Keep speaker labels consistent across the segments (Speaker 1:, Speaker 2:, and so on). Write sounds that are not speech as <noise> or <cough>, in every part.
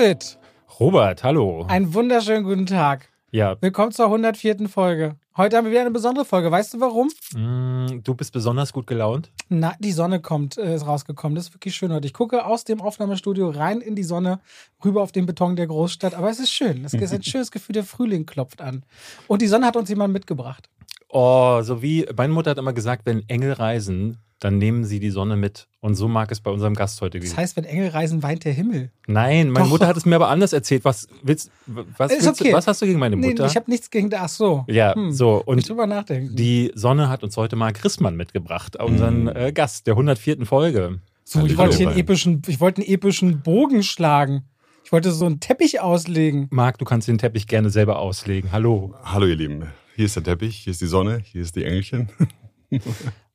Speaker 1: David,
Speaker 2: Robert, hallo.
Speaker 1: einen wunderschönen guten Tag.
Speaker 2: Ja,
Speaker 1: Willkommen zur 104. Folge. Heute haben wir wieder eine besondere Folge. Weißt du warum?
Speaker 2: mm, du bist besonders gut gelaunt.
Speaker 1: Na, die Sonne kommt, äh, ist rausgekommen. Das ist wirklich schön heute. Ich gucke aus dem Aufnahmestudio rein in die Sonne, rüber auf den Beton der Großstadt. Aber es ist schön. Es ist ein <laughs> schönes Gefühl, der Frühling klopft an. Und die Sonne hat uns jemand mitgebracht.
Speaker 2: Oh, so wie meine Mutter hat immer gesagt, wenn Engel reisen, dann nehmen sie die Sonne mit. Und so mag es bei unserem Gast heute
Speaker 1: Das
Speaker 2: gewesen.
Speaker 1: heißt, wenn Engel reisen, weint der Himmel.
Speaker 2: Nein, meine
Speaker 1: Doch.
Speaker 2: Mutter hat es mir aber anders erzählt. Was willst, was,
Speaker 1: Ist
Speaker 2: willst
Speaker 1: okay.
Speaker 2: du, was hast du gegen meine
Speaker 1: Nee,
Speaker 2: Mutter?
Speaker 1: ich habe nichts gegen. Ach so.
Speaker 2: ja,
Speaker 1: Hm.
Speaker 2: so. Und
Speaker 1: drüber nachdenken.
Speaker 2: die Sonne hat uns heute mal Christmann mitgebracht, unseren äh, Gast der 104. Folge.
Speaker 1: So, ich wollte hier einen epischen, ich wollte einen epischen Bogen schlagen. Ich wollte so einen Teppich auslegen.
Speaker 2: Marc, du kannst den Teppich gerne selber auslegen. Hallo.
Speaker 3: Hallo ihr Lieben, hier ist der Teppich, hier ist die Sonne, hier ist die Engelchen.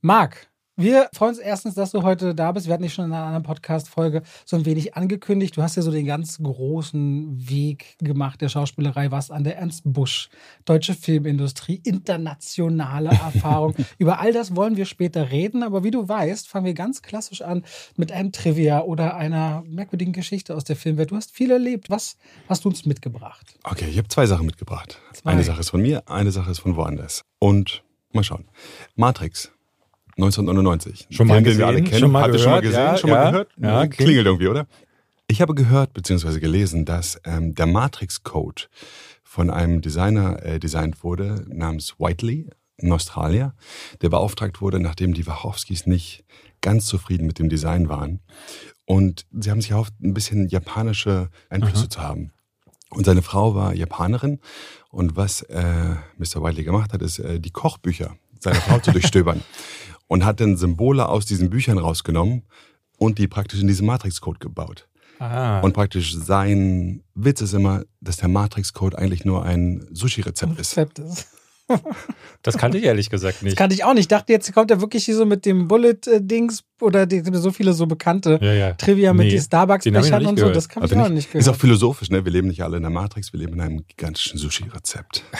Speaker 1: Marc, wir freuen uns erstens, dass du heute da bist. Wir hatten dich schon in einer anderen Podcast-Folge so ein wenig angekündigt. Du hast ja so den ganz großen Weg gemacht der Schauspielerei, warst an der Ernst Busch, deutsche Filmindustrie, internationale Erfahrung. <laughs> Über all das wollen wir später reden, aber wie du weißt, fangen wir ganz klassisch an mit einem Trivia oder einer merkwürdigen Geschichte aus der Filmwelt. Du hast viel erlebt. Was hast du uns mitgebracht?
Speaker 3: Okay, ich habe zwei Sachen mitgebracht.
Speaker 1: Zwei.
Speaker 3: Eine Sache ist von mir, eine Sache ist von woanders. Und mal schauen. Matrix. 1999.
Speaker 2: Schon mal
Speaker 3: Film, den wir alle
Speaker 2: gesehen,
Speaker 3: kennen.
Speaker 2: schon mal
Speaker 3: Habt ihr schon mal
Speaker 2: gehört,
Speaker 3: gesehen?
Speaker 2: ja,
Speaker 3: schon mal
Speaker 2: ja.
Speaker 3: gehört?
Speaker 2: Ja,
Speaker 3: Hm, Klingelt irgendwie, oder? Ich habe gehört bzw. gelesen, dass ähm, der Matrix-Code von einem Designer äh, designt wurde namens Whiteley, ein Australier, der beauftragt wurde, nachdem die Wachowskis nicht ganz zufrieden mit dem Design waren. Und sie haben sich erhofft, ein bisschen japanische Einflüsse zu haben. Und seine Frau war Japanerin. Und was äh, Mr. Whiteley gemacht hat, ist, äh, die Kochbücher seiner Frau zu <laughs> durchstöbern. Und hat dann Symbole aus diesen Büchern rausgenommen und die praktisch in diesen Matrix-Code gebaut.
Speaker 2: Ah.
Speaker 3: Und praktisch sein Witz ist immer, dass der Matrix-Code eigentlich nur ein Sushi-Rezept ist.
Speaker 1: Rezept ist. <laughs>
Speaker 2: das kannte ich ehrlich gesagt
Speaker 1: Das
Speaker 2: nicht.
Speaker 1: kannte ich auch nicht. Ich dachte, jetzt kommt er wirklich hier so mit dem Bullet-Dings oder die, so viele so bekannte
Speaker 2: Ja, ja.
Speaker 1: Trivia mit
Speaker 2: Nee,
Speaker 1: den
Speaker 2: ich
Speaker 1: Starbucks-Bechern und so.
Speaker 2: gehört.
Speaker 1: Das kann ich
Speaker 3: Also
Speaker 1: auch
Speaker 3: nicht,
Speaker 1: nicht
Speaker 3: ist auch
Speaker 1: gehört.
Speaker 3: philosophisch, ne? Wir leben nicht alle in der Matrix, wir leben in einem gigantischen Sushi-Rezept. <laughs>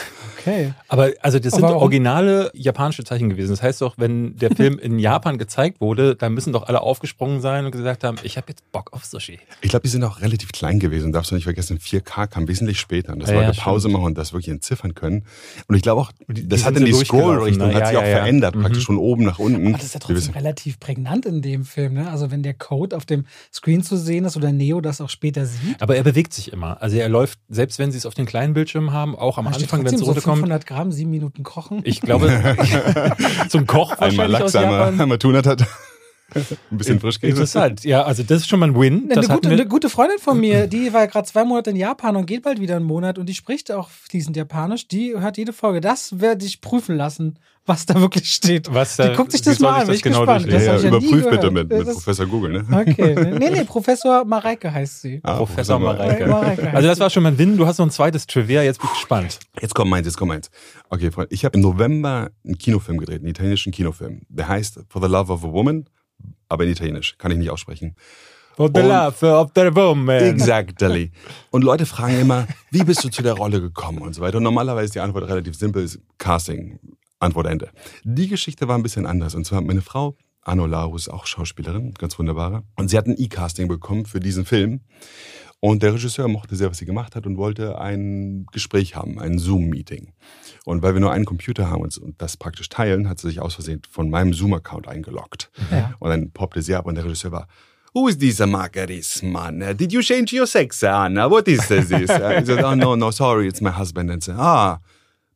Speaker 1: Okay.
Speaker 2: Aber also das sind
Speaker 1: warum-
Speaker 2: originale japanische Zeichen gewesen. Das heißt doch, wenn der Film in Japan gezeigt wurde, dann müssen doch alle aufgesprungen sein und gesagt haben, ich habe jetzt Bock auf Sushi.
Speaker 3: Ich glaube, die sind auch relativ klein gewesen. Darfst du nicht vergessen, 4K kam wesentlich später. Und das
Speaker 2: Ja,
Speaker 3: Leute
Speaker 2: ja,
Speaker 3: Pause
Speaker 2: stimmt.
Speaker 3: machen und das wirklich entziffern können. Und ich glaube auch, das
Speaker 2: die
Speaker 3: hat dann
Speaker 2: so
Speaker 3: die Scroll-Richtung,
Speaker 2: ne?
Speaker 3: hat
Speaker 2: Ja,
Speaker 3: sich auch
Speaker 2: ja, ja.
Speaker 3: verändert,
Speaker 2: Mhm.
Speaker 3: praktisch von oben nach unten.
Speaker 1: Aber das ist ja trotzdem relativ prägnant in dem Film. Ne? Also wenn der Code auf dem Screen zu sehen ist oder Neo das auch später sieht.
Speaker 2: Aber er bewegt sich immer. Also er läuft, selbst wenn sie es auf den kleinen Bildschirm haben, auch am Anfang, wenn es
Speaker 1: trotzdem
Speaker 2: runterkommt.
Speaker 1: 500 Gramm, sieben Minuten kochen.
Speaker 2: Ich glaube, <laughs> zum Koch
Speaker 3: Einmal
Speaker 2: wahrscheinlich aus
Speaker 3: Lachs, einmal,
Speaker 2: Japan.
Speaker 3: einmal Tunat hat. <laughs> Ein bisschen Frischkäse.
Speaker 2: Interessant. Ja, also das ist schon mal ein Win.
Speaker 1: Eine gute, eine gute Freundin von mir, die war gerade zwei Monate in Japan und geht bald wieder einen Monat und die spricht auch fließend Japanisch. Die hört jede Folge. Das werde ich prüfen lassen, was da wirklich steht.
Speaker 2: Was
Speaker 1: die
Speaker 2: da-
Speaker 1: guckt sich das mal
Speaker 2: ich
Speaker 1: an.
Speaker 2: das
Speaker 1: Bin ich
Speaker 2: genau
Speaker 1: gespannt. Das
Speaker 3: ja, ja,
Speaker 1: ja
Speaker 3: überprüf bitte mit, mit Professor Google, ne?
Speaker 1: Okay. <laughs> Nee, nee, Professor Mareike heißt sie.
Speaker 3: Ah,
Speaker 2: Professor Mareike.
Speaker 1: Mareike heißt
Speaker 2: Also das war schon mal ein Win. Du hast noch ein zweites Trivia. Jetzt bin ich gespannt.
Speaker 3: Jetzt kommt meins, jetzt kommt meins. Okay, Freunde, ich habe im November einen Kinofilm gedreht, einen italienischen Kinofilm. Der heißt For the Love of a Woman, aber in Italienisch, kann ich nicht aussprechen.
Speaker 2: For the
Speaker 3: Und-
Speaker 2: love of the woman.
Speaker 3: Exactly. <laughs> Und Leute fragen immer, wie bist du zu der Rolle gekommen und so weiter. Und normalerweise ist die Antwort relativ simpel, ist Casting, Antwort Ende. Die Geschichte war ein bisschen anders. Und zwar meine Frau, Anno Larus, auch Schauspielerin, ganz wunderbare. Und sie hat ein E-Casting bekommen für diesen Film. Und der Regisseur mochte sehr, was sie gemacht hat und wollte ein Gespräch haben, ein Zoom-Meeting. Und weil wir nur einen Computer haben und das praktisch teilen, hat sie sich aus Versehen von meinem Zoom-Account eingeloggt.
Speaker 1: Ja.
Speaker 3: Und dann poppte sie ab und der Regisseur war, Who is this Margaris, man? Uh, Did you change your sex, Anna? What is this? Uh, he said, oh, no, no, sorry, it's my husband. And said, ah,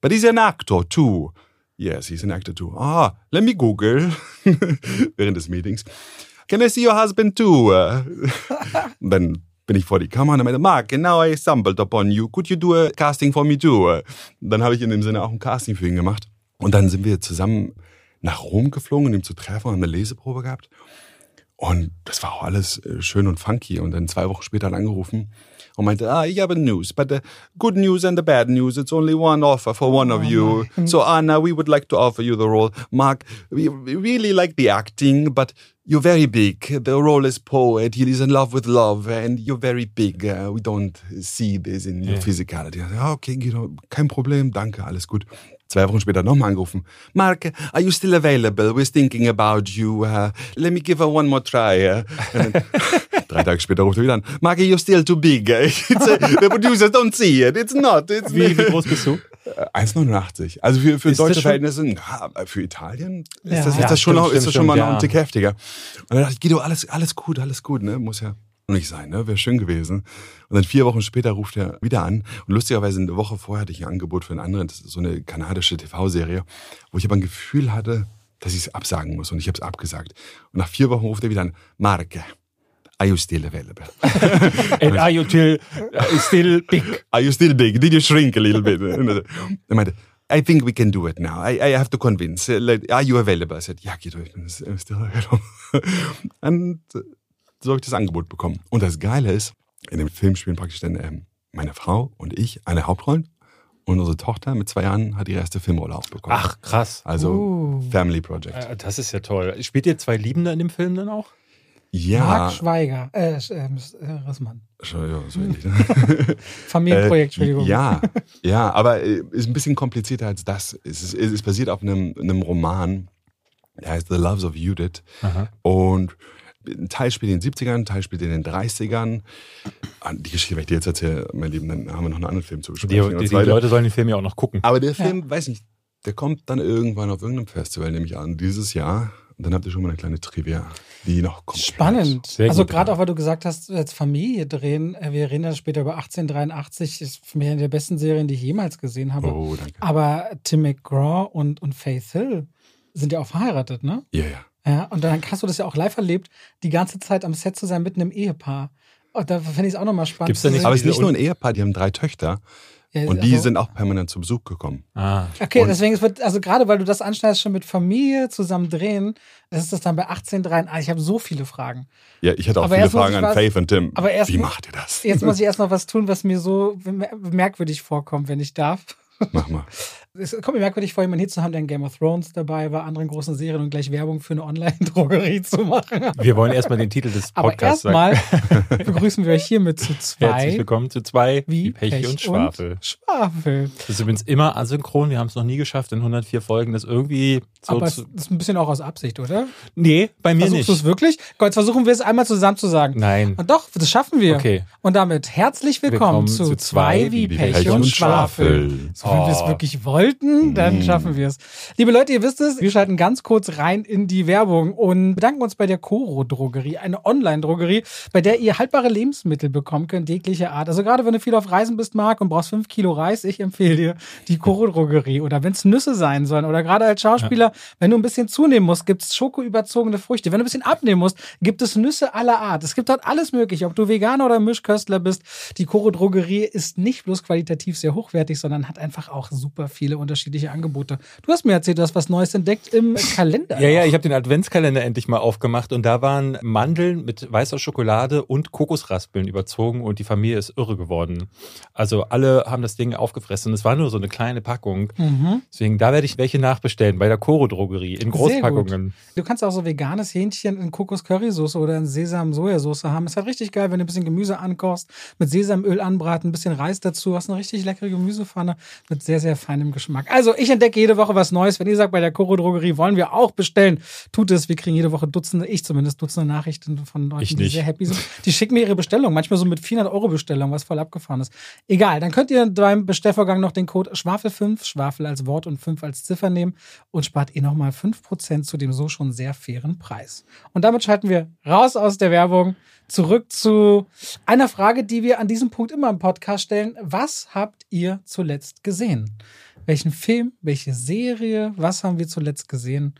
Speaker 3: but he's an actor too. Yes, he's an actor too. Ah, let me Google. <laughs> Während des Meetings. Can I see your husband too? Uh, <laughs> dann bin ich vor die Kamera und meinte, Mark, now I stumbled upon you. Could you do a casting for me too? Dann habe ich in dem Sinne auch ein Casting für ihn gemacht. Und dann sind wir zusammen nach Rom geflogen, um ihn zu treffen und eine Leseprobe gehabt. Und das war auch alles äh, schön und funky. Und dann zwei Wochen später hat er angerufen und meinte, ah, ich habe News, but the good news and the bad news, it's only one offer for one of you. So Anna, we would like to offer you the role. Mark, we really like the acting, but you're very big. The role is poet. He is in love with love, and you're very big. Uh, we don't see this in your physicality. Okay, Guido, kein Problem, danke, alles gut. Zwei Wochen später nochmal angerufen. Mark, are you still available? We're thinking about you. Uh, let me give her one more try. Uh, <laughs> Drei Tage später ruft er wieder an. Maggie, you're still too big. <laughs> It's a, the producers don't see it. It's not. It's
Speaker 2: Wie, wie groß bist du?
Speaker 3: Äh, 1,89. Also für, für
Speaker 2: Ist
Speaker 3: deutsche Verhältnisse, na, für Italien ist
Speaker 1: Ja.
Speaker 3: das, ist
Speaker 2: Ja,
Speaker 3: das schon,
Speaker 2: stimmt,
Speaker 3: noch, ist
Speaker 2: stimmt,
Speaker 3: das schon mal noch ein. Tick heftiger. Und dann dachte ich, Guido, alles, alles gut, alles gut, ne? Muss ja nicht sein, ne? Wäre schön gewesen. Und dann vier Wochen später ruft er wieder an. Und lustigerweise eine Woche vorher hatte ich ein Angebot für einen anderen, das ist so eine kanadische TV-Serie, wo ich aber ein Gefühl hatte, dass ich es absagen muss. Und ich habe es abgesagt. Und nach vier Wochen ruft er wieder an, Marke, are you still available? <laughs>
Speaker 2: And are you still, uh, still big?
Speaker 3: Are you still big? Did you shrink a little bit? <laughs> er meinte, I think we can do it now. I, I have to convince. Uh, like, are you available? I said, ja, Guido, uh, still available. <laughs> Und so habe ich das Angebot bekommen. Und das Geile ist, in dem Film spielen praktisch dann ähm, meine Frau und ich eine Hauptrollen. Und unsere Tochter mit zwei Jahren hat ihre erste Filmrolle auch bekommen.
Speaker 2: Ach, krass.
Speaker 3: Also
Speaker 1: Uh.
Speaker 3: Family Project.
Speaker 2: Äh, Das ist ja toll. Spielt ihr zwei Liebende in dem Film dann auch?
Speaker 3: ja.
Speaker 1: Marc Schweiger, äh, äh, äh, Rissmann.
Speaker 3: Ja, so <laughs> ähnlich, ne?
Speaker 1: Familienprojekt,
Speaker 3: Äh,
Speaker 1: Entschuldigung.
Speaker 3: Ja, <laughs> ja, aber äh, ist ein bisschen komplizierter als das. Es ist, es ist basiert auf einem, einem Roman, der heißt The Loves of Judith.
Speaker 2: Aha.
Speaker 3: Und ein Teil spielt in den 70ern, ein Teil spielt in den 30ern. Ah, Die Geschichte, wenn ich dir jetzt erzähle, mein Lieben, dann haben wir noch einen anderen Film zu
Speaker 2: Die,
Speaker 3: besprechen.
Speaker 2: die, die
Speaker 3: weiter.
Speaker 2: Leute sollen den Film ja auch noch gucken.
Speaker 3: Aber der Film, weiß nicht, der kommt dann irgendwann auf irgendeinem Festival, nehme ich an, dieses Jahr. Und dann habt ihr schon mal eine kleine Trivia, die noch kommt.
Speaker 1: Spannend.
Speaker 2: Sehr
Speaker 1: also gerade
Speaker 2: ja.
Speaker 1: auch, weil du gesagt hast, jetzt Familie drehen. äh, Wir reden dann später über 1883. Ist für mich eine der besten Serien, die ich jemals gesehen habe.
Speaker 3: Oh, danke.
Speaker 1: Aber Tim McGraw und, und Faith Hill sind ja auch verheiratet, ne?
Speaker 3: Ja, ja.
Speaker 1: Ja, und dann hast du das ja auch live erlebt, die ganze Zeit am Set zu sein mit einem Ehepaar. Und da finde ich es auch nochmal spannend.
Speaker 2: Gibt's da
Speaker 1: zu
Speaker 2: nicht.
Speaker 3: Aber es ist nicht nur ein Ehepaar, die haben drei Töchter.
Speaker 1: Ja,
Speaker 3: Und die
Speaker 1: also-
Speaker 3: sind auch permanent zu Besuch gekommen.
Speaker 2: Ah.
Speaker 1: Okay,
Speaker 3: Und-
Speaker 1: deswegen es wird, also gerade weil du das anschneidest, schon mit Familie zusammen drehen, das ist das dann bei 1883. Ich habe so viele Fragen.
Speaker 3: Ja, ich hatte auch
Speaker 1: Aber
Speaker 3: viele Fragen an
Speaker 1: was-
Speaker 3: Faith und Tim.
Speaker 1: aber erst
Speaker 3: Wie macht ihr das?
Speaker 1: Jetzt muss ich <laughs> erst noch was tun, was mir so mer- merkwürdig vorkommt, wenn ich darf.
Speaker 3: Mach mal.
Speaker 1: Es kommt mir merkwürdig vor, jemanden hier zu haben, der in Game of Thrones dabei war, anderen großen Serien und gleich Werbung für eine Online-Drogerie zu machen.
Speaker 2: Wir wollen erstmal den Titel des
Speaker 1: Aber
Speaker 2: Podcasts sagen.
Speaker 1: erstmal <laughs> begrüßen wir euch hiermit zu
Speaker 2: Herzlich
Speaker 1: zwei
Speaker 2: willkommen zu zwei
Speaker 1: wie
Speaker 2: Pech, und Schwafel.
Speaker 1: Schwafel.
Speaker 2: Das ist übrigens immer asynchron. Wir haben es noch nie geschafft, in 104 Folgen das irgendwie so
Speaker 1: Aber
Speaker 2: zu.
Speaker 1: ist ein bisschen auch aus Absicht, oder?
Speaker 2: Nee, bei mir
Speaker 1: Versuchst du es
Speaker 2: nicht.
Speaker 1: wirklich? Gott, jetzt versuchen wir es einmal zusammen zu sagen.
Speaker 2: Nein.
Speaker 1: Und doch, das schaffen wir.
Speaker 2: Okay.
Speaker 1: Und damit herzlich willkommen,
Speaker 2: Willkommen
Speaker 1: zu,
Speaker 2: zu
Speaker 1: zwei wie Pech, und Schwafel. So, wenn wir es
Speaker 2: Oh.
Speaker 1: wirklich wollten, dann
Speaker 3: Mm.
Speaker 1: schaffen wir es. Liebe Leute, ihr wisst es, wir schalten ganz kurz rein in die Werbung und bedanken uns bei der Coro Drogerie, eine Online-Drogerie, bei der ihr haltbare Lebensmittel bekommen könnt, jeglicher Art. Also gerade wenn du viel auf Reisen bist, Marc, und brauchst fünf Kilo Reis, ich empfehle dir die Coro Drogerie. Oder wenn es Nüsse sein sollen oder gerade als Schauspieler, wenn du ein bisschen zunehmen musst, gibt es schokoüberzogene Früchte. Wenn du ein bisschen abnehmen musst, gibt es Nüsse aller Art. Es gibt dort alles mögliche, ob du Veganer oder Mischköstler bist. Die Coro Drogerie ist nicht bloß qualitativ sehr hochwertig, sondern hat einfach auch super viele unterschiedliche Angebote. Du hast mir erzählt, du hast was Neues entdeckt im Kalender.
Speaker 2: Ja, ja, ich habe den Adventskalender endlich mal aufgemacht und da waren Mandeln mit weißer Schokolade und Kokosraspeln überzogen und die Familie ist irre geworden. Also alle haben das Ding aufgefressen. Es war nur so eine kleine Packung.
Speaker 1: Mhm.
Speaker 2: Deswegen, da werde ich welche nachbestellen bei der Coro Drogerie in Großpackungen.
Speaker 1: Du kannst auch so veganes Hähnchen in Kokos-Currysoße oder in Sesam-Sojasauce haben. Ist halt richtig geil, wenn du ein bisschen Gemüse ankochst, mit Sesamöl anbraten, ein bisschen Reis dazu, hast eine richtig leckere Gemüsepfanne mit sehr, sehr feinem Geschmack. Also, ich entdecke jede Woche was Neues. Wenn ihr sagt, bei der Coro Drogerie wollen wir auch bestellen, tut es. Wir kriegen jede Woche Dutzende, ich zumindest, Dutzende Nachrichten von Leuten, die sehr happy sind. Die schicken mir ihre Bestellung, manchmal so mit 400 Euro Bestellung, was voll abgefahren ist. Egal, dann könnt ihr beim Bestellvorgang noch den Code Schwafel5, Schwafel als Wort und 5 als Ziffer nehmen und spart ihr nochmal 5% zu dem so schon sehr fairen Preis. Und damit schalten wir raus aus der Werbung, zurück zu einer Frage, die wir an diesem Punkt immer im Podcast stellen. Was habt ihr zuletzt gesehen? Welchen Film, welche Serie, was haben wir zuletzt gesehen?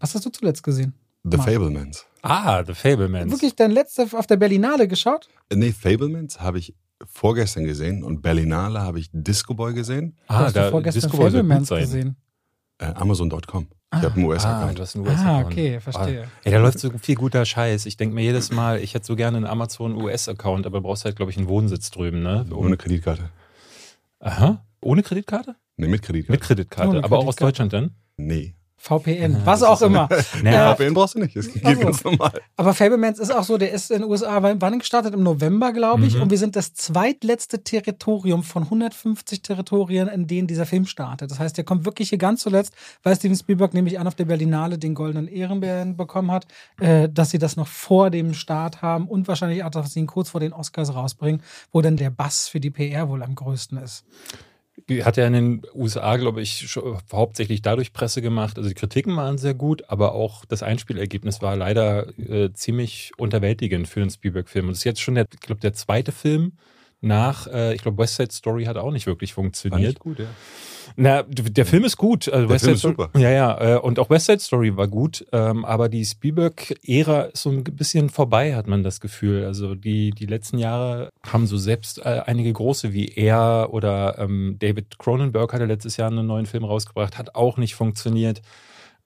Speaker 1: Was hast du zuletzt gesehen?
Speaker 3: The
Speaker 1: Mann.
Speaker 3: Fablemans.
Speaker 2: Ah, The Fablemans.
Speaker 1: Wirklich dein letzter auf der Berlinale geschaut?
Speaker 3: Nee, Fablemans habe ich vorgestern gesehen und Berlinale habe ich Disco Boy gesehen.
Speaker 2: Ah,
Speaker 1: hast du
Speaker 2: da
Speaker 1: vorgestern
Speaker 2: Disco Boy
Speaker 1: Fablemans
Speaker 2: sein.
Speaker 1: gesehen?
Speaker 3: Äh, Amazon.com. Ich habe einen
Speaker 2: Ah,
Speaker 3: US-Account.
Speaker 2: du hast einen
Speaker 1: Ah,
Speaker 2: US-Account.
Speaker 1: okay, verstehe.
Speaker 2: Ah, ey, da läuft so viel guter Scheiß. Ich denke mir jedes Mal, ich hätte so gerne einen Amazon US-Account, aber brauchst halt, glaube ich, einen Wohnsitz drüben, ne?
Speaker 3: Ohne Kreditkarte.
Speaker 2: Aha. Ohne Kreditkarte?
Speaker 3: Nee, mit Kreditkarte.
Speaker 2: Mit Kreditkarte.
Speaker 1: Ohne
Speaker 2: aber auch aus
Speaker 1: Kreditkarte.
Speaker 2: Deutschland dann?
Speaker 3: Nee.
Speaker 1: VPN, was auch immer. <laughs>
Speaker 2: Naja,
Speaker 3: VPN brauchst du nicht, das geht
Speaker 1: Also.
Speaker 3: ganz normal.
Speaker 1: Aber Fablemans ist auch so, der ist in den USA, wann gestartet? Im November, glaube ich. Und wir sind das zweitletzte Territorium von 150 Territorien, in denen dieser Film startet. Das heißt, der kommt wirklich hier ganz zuletzt, weil Steven Spielberg nämlich an auf der Berlinale den goldenen Ehrenbären bekommen hat, äh, dass sie das noch vor dem Start haben und wahrscheinlich auch, dass sie ihn kurz vor den Oscars rausbringen, wo dann der Bass für die PR wohl am größten ist.
Speaker 2: Hat er in den USA, glaube ich, hauptsächlich dadurch Presse gemacht. Also die Kritiken waren sehr gut, aber auch das Einspielergebnis war leider äh, ziemlich unterwältigend für den Spielberg-Film. Und es ist jetzt schon der, ich glaube, der zweite Film nach, äh, ich glaube, West Side Story hat auch nicht wirklich
Speaker 3: War
Speaker 2: funktioniert.
Speaker 3: nicht gut, ja.
Speaker 2: Na, der Film ist gut. Also
Speaker 3: Der
Speaker 2: West
Speaker 3: Film
Speaker 2: Side
Speaker 3: ist super.
Speaker 2: Ja, ja. äh, Und auch West Side Story war gut. ähm, Aber die Spielberg-Ära ist so ein bisschen vorbei, hat man das Gefühl. Also die, die letzten Jahre haben so selbst äh, einige große wie er oder ähm, David Cronenberg hatte letztes Jahr einen neuen Film rausgebracht, hat auch nicht funktioniert.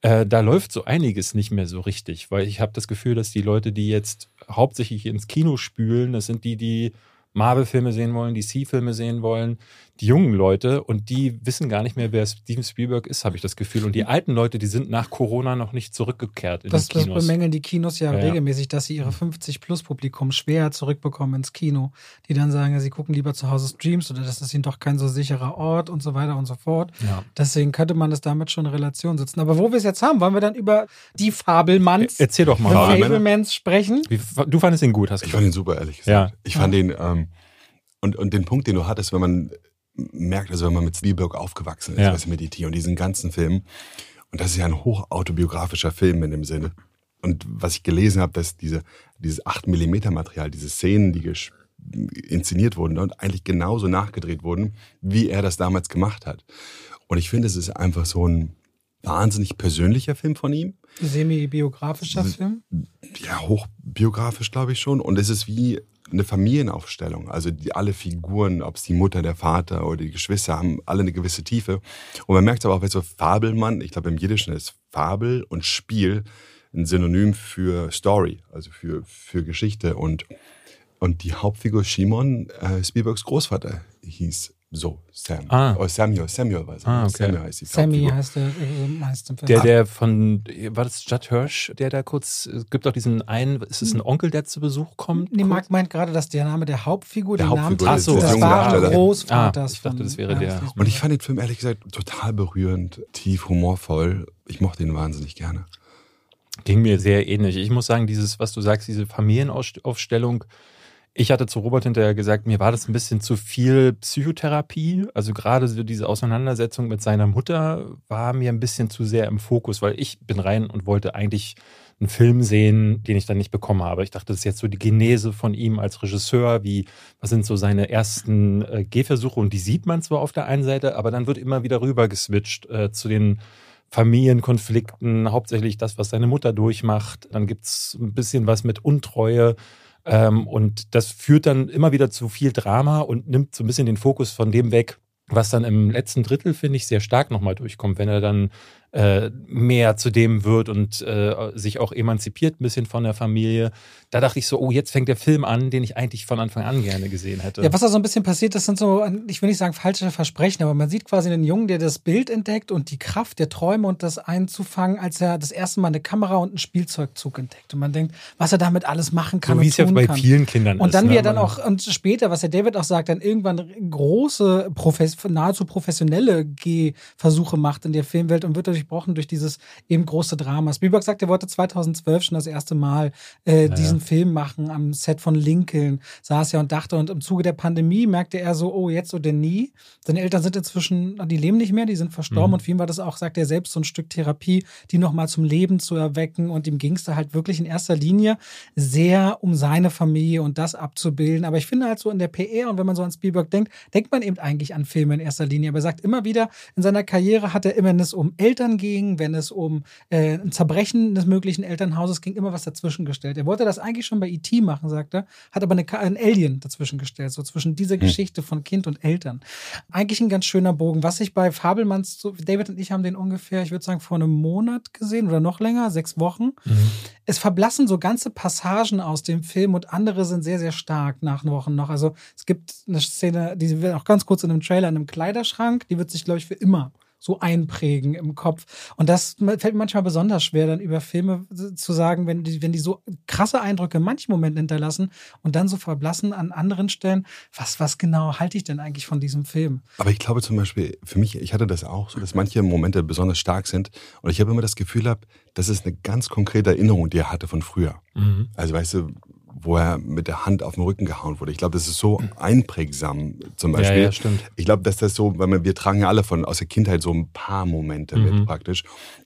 Speaker 2: Äh, da läuft so einiges nicht mehr so richtig, weil ich habe das Gefühl, dass die Leute, die jetzt hauptsächlich ins Kino spülen, das sind die, die Marvel-Filme sehen wollen, DC-Filme sehen wollen, die jungen Leute und die wissen gar nicht mehr, wer Steven Spielberg ist, habe ich das Gefühl. Und die alten Leute, die sind nach Corona noch nicht zurückgekehrt in
Speaker 1: Das,
Speaker 2: die
Speaker 1: das
Speaker 2: Kinos.
Speaker 1: bemängeln die Kinos ja,
Speaker 2: Ja,
Speaker 1: regelmäßig, dass sie ihre 50-Plus-Publikum schwer zurückbekommen ins Kino. Die dann sagen, sie gucken lieber zu Hause Streams oder das ist ihnen doch kein so sicherer Ort und so weiter und so fort.
Speaker 2: Ja.
Speaker 1: Deswegen könnte man das damit schon in Relation setzen. Aber wo wir es jetzt haben, wollen wir dann über die Fabelmanns,
Speaker 2: Erzähl doch mal.
Speaker 1: Fablemans sprechen.
Speaker 2: Wie, du fandest ihn gut, hast du
Speaker 3: Ich fand ihn super, ehrlich gesagt.
Speaker 2: Ja.
Speaker 3: Ich fand ihn, ähm, und, und den Punkt, den du hattest, wenn man merkt, also wenn man mit Spielberg aufgewachsen ist,
Speaker 2: Ja.
Speaker 3: du, mit E.T. und diesen ganzen Film, und das ist ja ein hochautobiografischer Film in dem Sinne. Und was ich gelesen habe, dass diese, dieses 8 mm Material, diese Szenen, die inszeniert wurden und eigentlich genauso nachgedreht wurden, wie er das damals gemacht hat. Und ich finde, es ist einfach so ein wahnsinnig persönlicher Film von ihm
Speaker 1: Semi-biografischer Film.
Speaker 3: ja, hochbiografisch, glaube ich schon. Und es ist wie eine Familienaufstellung. Also die, alle Figuren, ob es die Mutter, der Vater oder die Geschwister, haben alle eine gewisse Tiefe. Und man merkt aber auch, wenn so Fabelmann, ich glaube im Jiddischen ist Fabel und Spiel ein Synonym für Story, also für, für Geschichte. Und, und die Hauptfigur Shimon, äh, Spielbergs Großvater, hieß so, Sam.
Speaker 2: Ah.
Speaker 3: Oh, Samuel, Samuel war es.
Speaker 2: Ah, okay.
Speaker 3: Samuel heißt die
Speaker 1: Sammy
Speaker 3: Hauptfigur.
Speaker 1: heißt der äh, im Film.
Speaker 2: Der, der von, war das Judd Hirsch, der da kurz, es gibt auch diesen einen, ist es ein Onkel, der zu Besuch kommt?
Speaker 1: Nee,
Speaker 2: kurz?
Speaker 1: Marc meint gerade, dass der Name der Hauptfigur,
Speaker 3: Der
Speaker 1: den Namen
Speaker 3: Hauptfigur
Speaker 1: trägt,
Speaker 2: des des jungen
Speaker 1: wahren
Speaker 3: Darstellers.
Speaker 1: Großvaters.
Speaker 2: Ah, ich dachte, das wäre der.
Speaker 3: Und ich fand den Film ehrlich gesagt total berührend, tief, humorvoll. Ich mochte ihn wahnsinnig gerne.
Speaker 2: Ging mir sehr ähnlich. Ich muss sagen, dieses, was du sagst, diese Familienaufstellung, ich hatte zu Robert hinterher gesagt, mir war das ein bisschen zu viel Psychotherapie. Also gerade so diese Auseinandersetzung mit seiner Mutter war mir ein bisschen zu sehr im Fokus, weil ich bin rein und wollte eigentlich einen Film sehen, den ich dann nicht bekommen habe. Ich dachte, das ist jetzt so die Genese von ihm als Regisseur, wie, was sind so seine ersten äh, Gehversuche und die sieht man zwar auf der einen Seite, aber dann wird immer wieder rüber geswitcht äh, zu den Familienkonflikten, hauptsächlich das, was seine Mutter durchmacht. Dann gibt's ein bisschen was mit Untreue. Ähm, und das führt dann immer wieder zu viel Drama und nimmt so ein bisschen den Fokus von dem weg, was dann im letzten Drittel, finde ich, sehr stark nochmal durchkommt, wenn er dann äh, mehr zu dem wird und äh, sich auch emanzipiert ein bisschen von der Familie. Da dachte ich so, oh, jetzt fängt der Film an, den ich eigentlich von Anfang an gerne gesehen hätte.
Speaker 1: Ja, was da so ein bisschen passiert, das sind so, ich will nicht sagen falsche Versprechen, aber man sieht quasi einen Jungen, der das Bild entdeckt und die Kraft der Träume und das einzufangen, als er das erste Mal eine Kamera und einen Spielzeugzug entdeckt. Und man denkt, was er damit alles machen kann
Speaker 2: so wie
Speaker 1: und
Speaker 2: es ja bei
Speaker 1: kann.
Speaker 2: vielen Kindern
Speaker 1: Und
Speaker 2: ist.
Speaker 1: dann,
Speaker 2: ne?
Speaker 1: wie er dann
Speaker 2: Man-
Speaker 1: auch, und später, was der David auch sagt, dann irgendwann große, nahezu professionelle Gehversuche macht in der Filmwelt und wird durchbrochen durch dieses eben große Drama. Spielberg sagt, er wollte 2012 schon das erste Mal äh, diesen Film machen am Set von Lincoln, saß er und dachte, und im Zuge der Pandemie merkte er so, oh, jetzt oder nie. Seine Eltern sind inzwischen, die leben nicht mehr, die sind verstorben
Speaker 2: Mhm.
Speaker 1: und für ihn war das auch, sagt er selbst, so ein Stück Therapie, die nochmal zum Leben zu erwecken und ihm ging es da halt wirklich in erster Linie sehr um seine Familie und das abzubilden. Aber ich finde halt so in der PR und wenn man so an Spielberg denkt, denkt man eben eigentlich an Filme in erster Linie. Aber er sagt immer wieder, in seiner Karriere hat er immer, es um Eltern ging, wenn es um äh, ein Zerbrechen des möglichen Elternhauses ging, immer was dazwischen gestellt. Er wollte das eigentlich schon bei E.T. machen, sagt er, hat aber eine, ein Alien dazwischen gestellt, so zwischen dieser Geschichte von Kind und Eltern. Eigentlich ein ganz schöner Bogen. Was ich bei Fabelmanns, so, David und ich haben den ungefähr, ich würde sagen, vor einem Monat gesehen oder noch länger, sechs Wochen. Es verblassen so ganze Passagen aus dem Film und andere sind sehr, sehr stark nach Wochen noch. Also es gibt eine Szene, die wird auch ganz kurz in einem Trailer in einem Kleiderschrank, die wird sich, glaube ich, für immer so einprägen im Kopf. Und das fällt mir manchmal besonders schwer, dann über Filme zu sagen, wenn die, wenn die so krasse Eindrücke in manchen Momenten hinterlassen und dann so verblassen an anderen Stellen. Was, was genau halte ich denn eigentlich von diesem Film?
Speaker 3: Aber ich glaube zum Beispiel, für mich, ich hatte das auch so, dass manche Momente besonders stark sind. Und ich habe immer das Gefühl gehabt, das ist eine ganz konkrete Erinnerung, die er hatte von früher. Mhm. Also weißt du, wo er mit der Hand auf den Rücken gehauen wurde. Ich glaube, das ist so einprägsam zum Beispiel. Ja,
Speaker 2: ja stimmt.
Speaker 3: Ich glaube, dass das so, weil wir tragen ja alle von aus der Kindheit so ein paar Momente mhm. mit praktisch.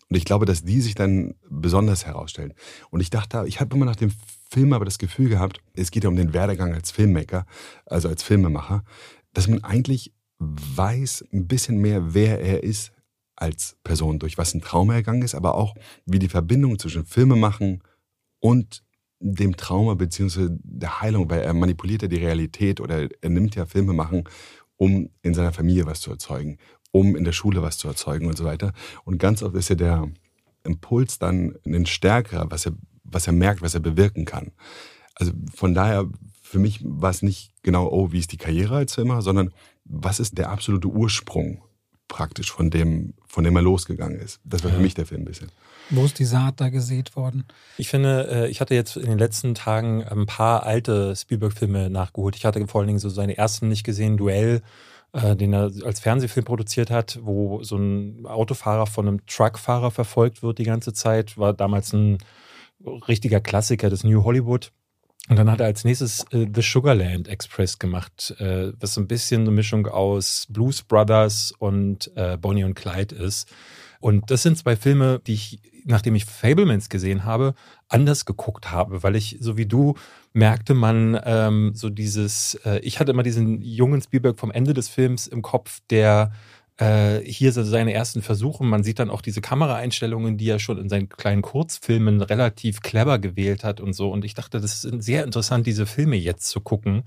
Speaker 3: Und ich glaube, dass die sich dann besonders herausstellen. Und ich dachte, ich habe immer nach dem Film aber das Gefühl gehabt, es geht ja um den Werdegang als Filmmaker, also als Filmemacher, dass man eigentlich weiß ein bisschen mehr, wer er ist als Person, durch was ein Trauma ergangen ist, aber auch wie die Verbindung zwischen Filmemachen und dem Trauma beziehungsweise der Heilung, weil er manipuliert ja die Realität oder er nimmt ja Filme machen, um in seiner Familie was zu erzeugen, um in der Schule was zu erzeugen und so weiter. Und ganz oft ist ja der Impuls dann ein stärkerer, was er, was er merkt, was er bewirken kann. Also von daher, für mich war es nicht genau, oh, wie ist die Karriere als Filmer, sondern was ist der absolute Ursprung praktisch von dem, von dem er losgegangen ist. Das war für mich der Film ein bisschen.
Speaker 1: Wo ist die Saat da gesät worden?
Speaker 2: Ich finde, äh, ich hatte jetzt in den letzten Tagen ein paar alte Spielberg-Filme nachgeholt. Ich hatte vor allen Dingen so seine ersten nicht gesehen, Duell, äh, den er als Fernsehfilm produziert hat, wo so ein Autofahrer von einem Truckfahrer verfolgt wird die ganze Zeit. War damals ein richtiger Klassiker des New Hollywood. Und dann hat er als nächstes äh, The Sugarland Express gemacht, äh, was so ein bisschen eine Mischung aus Blues Brothers und Bonnie und Clyde ist. Und das sind zwei Filme, die ich, nachdem ich Fablemans gesehen habe, anders geguckt habe, weil ich, so wie du, merkte man ähm, so dieses, äh, ich hatte immer diesen jungen Spielberg vom Ende des Films im Kopf, der äh, hier seine ersten Versuche. Man sieht dann auch diese Kameraeinstellungen, die er schon in seinen kleinen Kurzfilmen relativ clever gewählt hat und so. Und ich dachte, das ist sehr interessant, diese Filme jetzt zu gucken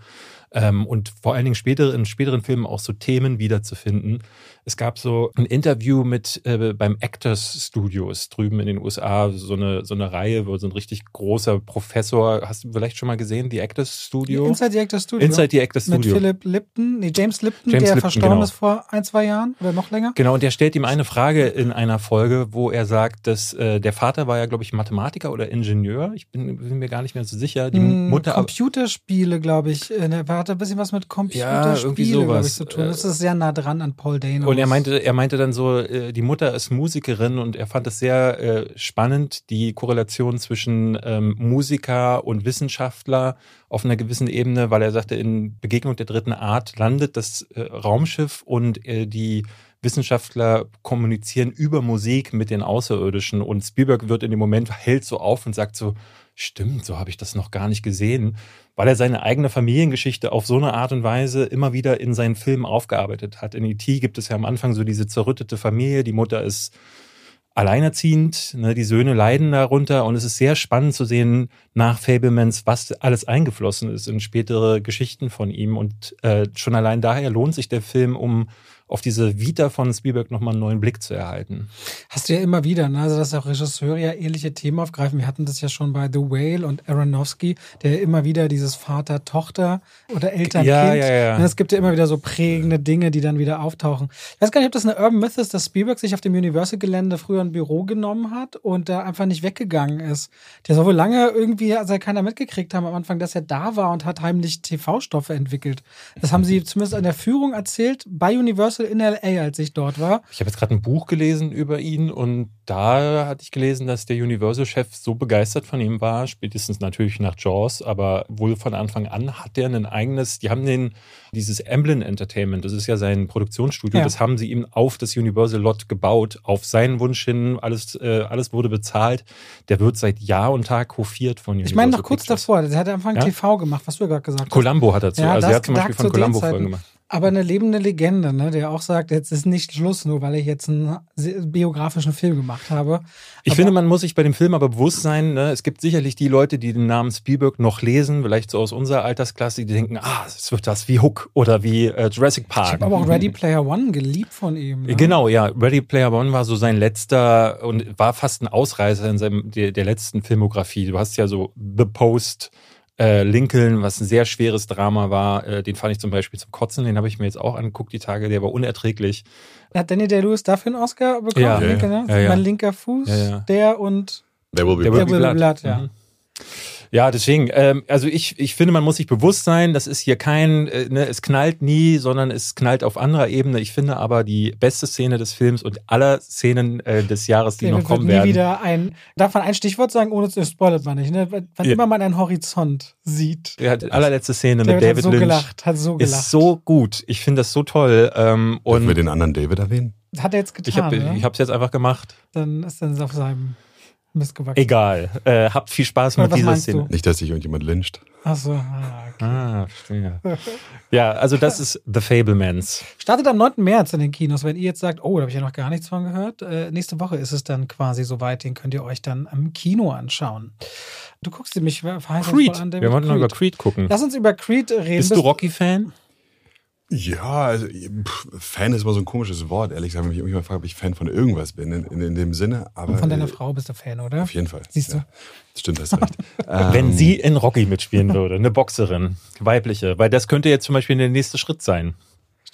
Speaker 2: ähm, und vor allen Dingen später, in späteren Filmen auch so Themen wiederzufinden. Es gab so ein Interview mit äh, beim Actors Studios drüben in den USA, so eine, so eine Reihe, wo so ein richtig großer Professor, hast du vielleicht schon mal gesehen, die Actors Studio?
Speaker 1: Inside the Actors Studio.
Speaker 2: Inside the Actors Studio.
Speaker 1: Mit Philip Lipton, nee, James Lipton, James der Lipton, verstorben genau. ist vor ein, zwei Jahren oder noch länger.
Speaker 2: Genau, und der stellt ihm eine Frage in einer Folge, wo er sagt, dass äh, der Vater war ja, glaube ich, Mathematiker oder Ingenieur. Ich bin, bin, mir gar nicht mehr so sicher. Die
Speaker 1: hm, Mutter. Computerspiele, glaube ich. Er äh, hatte ein bisschen was mit Computerspielen, ja, ich, zu tun. Das ist sehr nah dran an Paul Dano.
Speaker 2: Und er meinte, er meinte dann so, äh, die Mutter ist Musikerin und er fand es sehr äh, spannend, die Korrelation zwischen ähm, Musiker und Wissenschaftler auf einer gewissen Ebene, weil er sagte, in Begegnung der dritten Art landet das äh, Raumschiff und äh, die Wissenschaftler kommunizieren über Musik mit den Außerirdischen und Spielberg wird in dem Moment hält so auf und sagt so, stimmt, so habe ich das noch gar nicht gesehen, weil er seine eigene Familiengeschichte auf so eine Art und Weise immer wieder in seinen Filmen aufgearbeitet hat. In E.T. gibt es ja am Anfang so diese zerrüttete Familie, die Mutter ist alleinerziehend, ne, die Söhne leiden darunter und es ist sehr spannend zu sehen nach Fablemans, was alles eingeflossen ist in spätere Geschichten von ihm und äh, schon allein daher lohnt sich der Film, um auf diese Vita von Spielberg nochmal einen neuen Blick zu erhalten.
Speaker 1: Hast du ja immer wieder, ne? also dass auch Regisseure ja ähnliche Themen aufgreifen. Wir hatten das ja schon bei The Whale und Aronofsky, der immer wieder dieses Vater-Tochter oder Eltern-Kind. Ja, ja, ja. Ne, es gibt ja immer wieder so prägende Dinge, die dann wieder auftauchen. Ich weiß gar nicht, ob das eine Urban Myth ist, dass Spielberg sich auf dem Universal-Gelände früher ein Büro genommen hat und da einfach nicht weggegangen ist. Der soll wohl lange irgendwie, also keiner mitgekriegt haben am Anfang, dass er da war und hat heimlich TV-Stoffe entwickelt. Das haben sie zumindest an der Führung erzählt bei Universal Universal in LA, als ich dort war.
Speaker 2: Ich habe jetzt gerade ein Buch gelesen über ihn und da hatte ich gelesen, dass der Universal-Chef so begeistert von ihm war, spätestens natürlich nach Jaws, aber wohl von Anfang an hat er ein eigenes, die haben den, dieses Emblem Entertainment, das ist ja sein Produktionsstudio, ja. das haben sie ihm auf das Universal-Lot gebaut, auf seinen Wunsch hin, alles, äh, alles wurde bezahlt. Der wird seit Jahr und Tag hofiert von Universal
Speaker 1: Ich meine noch kurz Pictures. davor, der hat am Anfang ja? TV gemacht, was du ja gerade gesagt hast.
Speaker 2: Columbo hat dazu, ja, also er hat zum Beispiel von Columbo Folgen gemacht.
Speaker 1: Aber eine lebende Legende, ne, der auch sagt, jetzt ist nicht Schluss, nur weil ich jetzt einen biografischen Film gemacht habe.
Speaker 2: Ich aber finde, man muss sich bei dem Film aber bewusst sein, ne, es gibt sicherlich die Leute, die den Namen Spielberg noch lesen, vielleicht so aus unserer Altersklasse, die denken, ah, es wird das wie Hook oder wie äh, Jurassic Park. Ich
Speaker 1: habe aber auch Ready Player One geliebt von ihm. Ne?
Speaker 2: Genau, ja. Ready Player One war so sein letzter und war fast ein Ausreißer in seinem, der, der letzten Filmografie. Du hast ja so The Post, Äh, Lincoln, was ein sehr schweres Drama war, äh, den fand ich zum Beispiel zum Kotzen, den habe ich mir jetzt auch angeguckt, die Tage, der war unerträglich.
Speaker 1: Hat Daniel Day-Lewis dafür einen Oscar bekommen?
Speaker 2: Ja.
Speaker 1: Lincoln,
Speaker 3: Ja,
Speaker 1: ne?
Speaker 2: ja, ja.
Speaker 1: Mein linker Fuß,
Speaker 2: Ja, ja.
Speaker 1: der und
Speaker 3: There will be
Speaker 2: Der
Speaker 3: blood.
Speaker 1: Will Be
Speaker 2: Blood.
Speaker 1: Blood, ja.
Speaker 2: Mhm. Ja, deswegen, ähm, also ich, ich finde, man muss sich bewusst sein, das ist hier kein, äh, ne, es knallt nie, sondern es knallt auf anderer Ebene. Ich finde aber die beste Szene des Films und aller Szenen äh, des Jahres, die
Speaker 1: David
Speaker 2: noch kommen
Speaker 1: wird nie
Speaker 2: werden.
Speaker 1: wieder ein, darf man ein Stichwort sagen, ohne zu spoilert man nicht, ne? Wann
Speaker 2: Ja.
Speaker 1: immer man einen Horizont sieht.
Speaker 2: Ja, die allerletzte Szene
Speaker 1: David
Speaker 2: mit
Speaker 1: hat
Speaker 2: David
Speaker 1: so
Speaker 2: Lynch
Speaker 1: gelacht, hat so gelacht.
Speaker 2: ist so gut. Ich finde das so toll. Ähm,
Speaker 3: Dürfen wir
Speaker 2: und
Speaker 3: den anderen David erwähnen?
Speaker 1: Hat er jetzt getan,
Speaker 2: ich habe
Speaker 1: ne?
Speaker 2: ich es jetzt einfach gemacht.
Speaker 1: Dann ist dann auf seinem Mist gewachsen.
Speaker 2: Egal. Äh, habt viel Spaß mit dieser Szene.
Speaker 1: du?
Speaker 3: Nicht, dass sich irgendjemand lyncht.
Speaker 1: Achso, ah, okay.
Speaker 2: Ah, verstehe. ja, also das ist The Fablemans.
Speaker 1: Startet am 9. März in den Kinos. Wenn ihr jetzt sagt, oh, da habe ich ja noch gar nichts von gehört. Äh, nächste Woche ist es dann quasi soweit. Den könnt ihr euch dann am Kino anschauen. Du guckst mich verheißungsvoll
Speaker 2: Creed.
Speaker 1: an, David.
Speaker 2: Wir wollten noch
Speaker 1: Creed.
Speaker 2: über Creed gucken.
Speaker 1: Lass uns über Creed reden.
Speaker 2: Bist du Rocky-Fan?
Speaker 3: Ja, also, pff, Fan ist mal so ein komisches Wort. Ehrlich gesagt, wenn mich irgendjemand fragt, ob ich Fan von irgendwas bin, in, in, in dem Sinne. Aber,
Speaker 1: Und von deiner
Speaker 3: äh,
Speaker 1: Frau bist du Fan, oder?
Speaker 3: Auf jeden Fall.
Speaker 1: Siehst du?
Speaker 3: Ja, stimmt, hast recht. ähm, <laughs>
Speaker 2: Wenn sie in Rocky mitspielen würde, eine Boxerin, weibliche, weil das könnte jetzt zum Beispiel der nächste Schritt sein.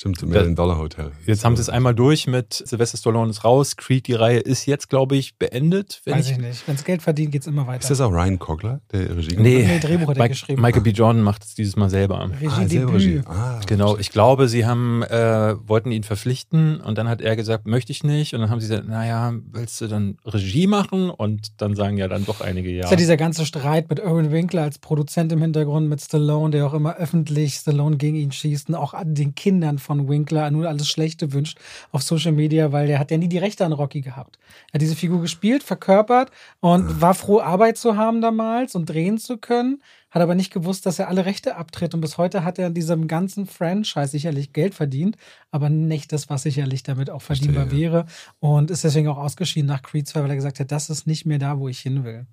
Speaker 3: Stimmt, im Million Dollar Hotel.
Speaker 2: Jetzt haben sie es einmal durch mit Sylvester Stallone ist raus, Creed, die Reihe ist jetzt, glaube ich, beendet. Wenn
Speaker 1: Weiß ich nicht. Wenn es Geld verdient, geht es immer weiter.
Speaker 3: Ist das auch Ryan Coggler, der Regie
Speaker 2: Nee,
Speaker 1: Nee, Drehbuch hat er geschrieben.
Speaker 2: Michael B. Jordan macht es dieses Mal selber.
Speaker 3: Ah, selber
Speaker 1: Regiedebüt.
Speaker 3: Regie. Ah, <laughs>
Speaker 2: Genau, ich glaube, sie haben, äh, wollten ihn verpflichten und dann hat er gesagt, möchte ich nicht. Und dann haben sie gesagt, naja, willst du dann Regie machen? Und dann sagen ja dann doch einige ja.
Speaker 1: ist ja dieser ganze Streit mit Owen Winkler als Produzent im Hintergrund, mit Stallone, der auch immer öffentlich Stallone gegen ihn schießt und auch an den Kindern von Winkler nur alles Schlechte wünscht auf Social Media, weil der hat ja nie die Rechte an Rocky gehabt. Er hat diese Figur gespielt, verkörpert und war froh, Arbeit zu haben damals und drehen zu können, hat aber nicht gewusst, dass er alle Rechte abtritt und bis heute hat er an diesem ganzen Franchise sicherlich Geld verdient, aber nicht das, was sicherlich damit auch verdienbar
Speaker 3: Verstehe,
Speaker 1: wäre und ist deswegen auch ausgeschieden nach Creed 2, weil er gesagt hat, das ist nicht mehr da, wo ich hin will.